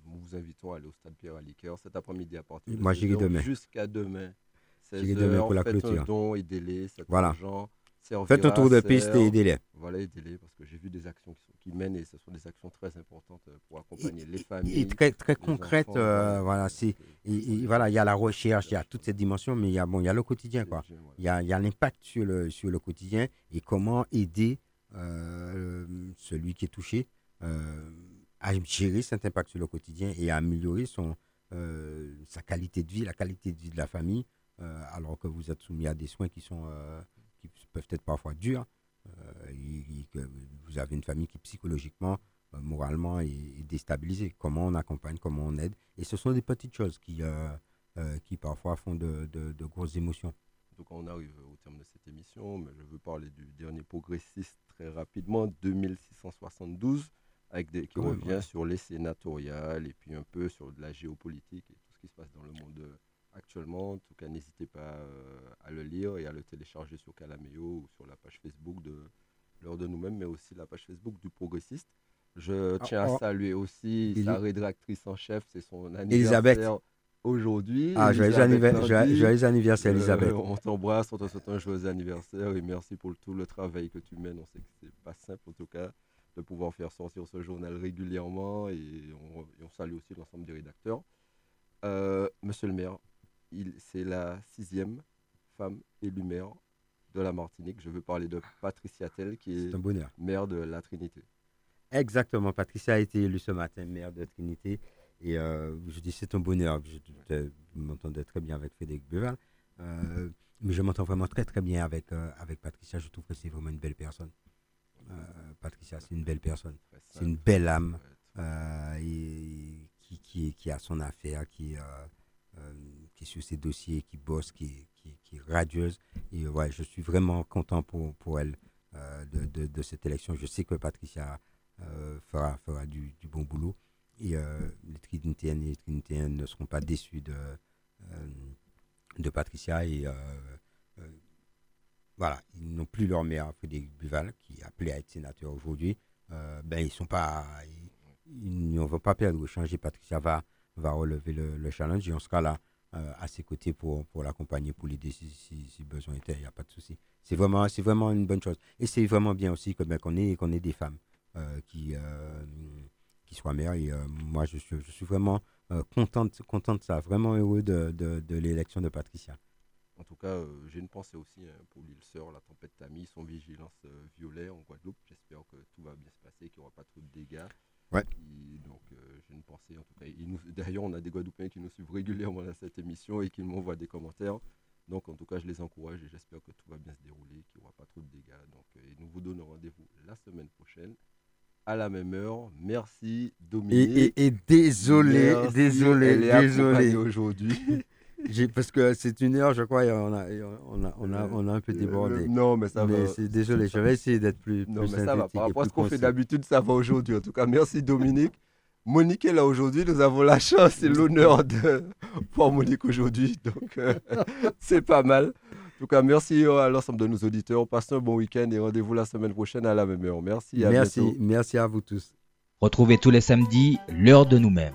nous vous invitons à aller au stade Pierre Aliqueur cet après-midi à partir de Moi, j'irai demain. Jusqu'à demain. J'irai demain pour la clôture. Un don, aidez-les, voilà. Faites un tour de piste et aidez-les. Voilà, aidez-les, parce que j'ai vu des actions qui, qui, mènent et ce sont des actions très importantes euh, pour accompagner les familles. Et très, très concrètes, euh, voilà, c'est, voilà, il y a la recherche, il y a toutes ces dimensions, mais il y a, bon, il y a le quotidien, quoi. Il y a, il y a l'impact sur le, sur le quotidien et comment aider euh, celui qui est touché à gérer cet impact sur le quotidien et à améliorer son, sa qualité de vie, la qualité de vie de la famille, alors que vous êtes soumis à des soins qui sont peuvent être parfois durs. Euh, vous avez une famille qui psychologiquement, euh, moralement est, déstabilisée. Comment on accompagne, comment on aide. Et ce sont des petites choses qui, euh, qui parfois font de, de, grosses émotions. Donc on arrive au terme de cette émission, mais je veux parler du dernier progressiste très rapidement, 2672, avec des, qui revient sur les sénatoriales et puis un peu sur de la géopolitique et tout ce qui se passe dans le monde actuellement. En tout cas, n'hésitez pas euh, à le lire et à le télécharger sur Calameo ou sur la page Facebook de l'heure de nous-mêmes, mais aussi la page Facebook du Progressiste. Je ah, tiens à saluer aussi sa rédactrice en chef, c'est son anniversaire aujourd'hui. Ah, joyeux, anniversaire, euh, Elisabeth. on t'embrasse, on te souhaite un joyeux anniversaire et merci pour tout le travail que tu mènes. On sait que c'est pas simple en tout cas de pouvoir faire sortir ce journal régulièrement et on, salue aussi l'ensemble des rédacteurs. Euh, monsieur le maire, c'est la sixième femme élue maire de la Martinique. Je veux parler de Patricia Tell, qui est, maire de la Trinité. Exactement. Patricia a été élue ce matin maire de Trinité. Et euh, je dis c'est un bonheur. Je, m'entendais très bien avec Frédéric Buval. Euh, mais je m'entends vraiment très très bien avec, euh, avec Patricia. Je trouve que c'est vraiment une belle personne. Patricia, c'est une belle personne. C'est une belle âme et qui, qui, qui, a son affaire, qui, euh, qui est sur ses dossiers, qui bosse, qui, qui, est radieuse. Et ouais, je suis vraiment content pour, pour elle euh, de, de, cette élection. Je sais que Patricia euh, fera, fera du, du, bon boulot. Et les Trinitéennes et les Trinitéens ne seront pas déçus de, de Patricia. Et voilà, ils n'ont plus leur maire, Frédéric Buval, qui est appelé à être sénateur aujourd'hui. ben, ils sont pas. Ils, ne vont pas perdre changer. Patricia va va relever le, challenge et on sera là euh, à ses côtés pour, pour l'accompagner, pour l'aider si, si, besoin était, il n'y a pas de souci. C'est vraiment, vraiment une bonne chose. Et c'est vraiment bien aussi ben, qu'on ait, qu'on ait des femmes euh, qui, euh, qui soient mères. Et moi, je suis, je suis vraiment contente, contente de ça, vraiment heureux de, de, l'élection de Patricia. En tout cas, j'ai une pensée aussi hein, pour l'île Sœur, la tempête Tammy, son vigilance violet en Guadeloupe. J'espère que tout va bien se passer, qu'il n'y aura pas trop de dégâts. Ouais. donc, euh, j'ai une pensée, en tout cas. D'ailleurs, on a des Guadeloupéens qui nous suivent régulièrement dans cette émission et qui m'envoient des commentaires. Donc, en tout cas, je les encourage et j'espère que tout va bien se dérouler, qu'il n'y aura pas trop de dégâts. Donc, euh, nous vous donnons rendez-vous la semaine prochaine à la même heure. Merci, Dominique. Et, désolé, désolé, désolé. aujourd'hui. [LAUGHS] parce que c'est une heure, je crois, et on a, on a, on a, on a un peu débordé. non, mais ça va. Désolé, je vais essayer d'être plus. Non, mais ça va. Par rapport à ce qu'on fait d'habitude, ça va aujourd'hui. En tout cas, merci Dominique. Monique est là aujourd'hui. Nous avons la chance et l'honneur de [LAUGHS] voir Monique aujourd'hui. Donc, euh, [LAUGHS] c'est pas mal. En tout cas, merci à l'ensemble de nos auditeurs. Passez un bon week-end et rendez-vous la semaine prochaine à la même heure. Merci. À merci. Merci à vous tous. Retrouvez tous les samedis l'heure de nous-mêmes.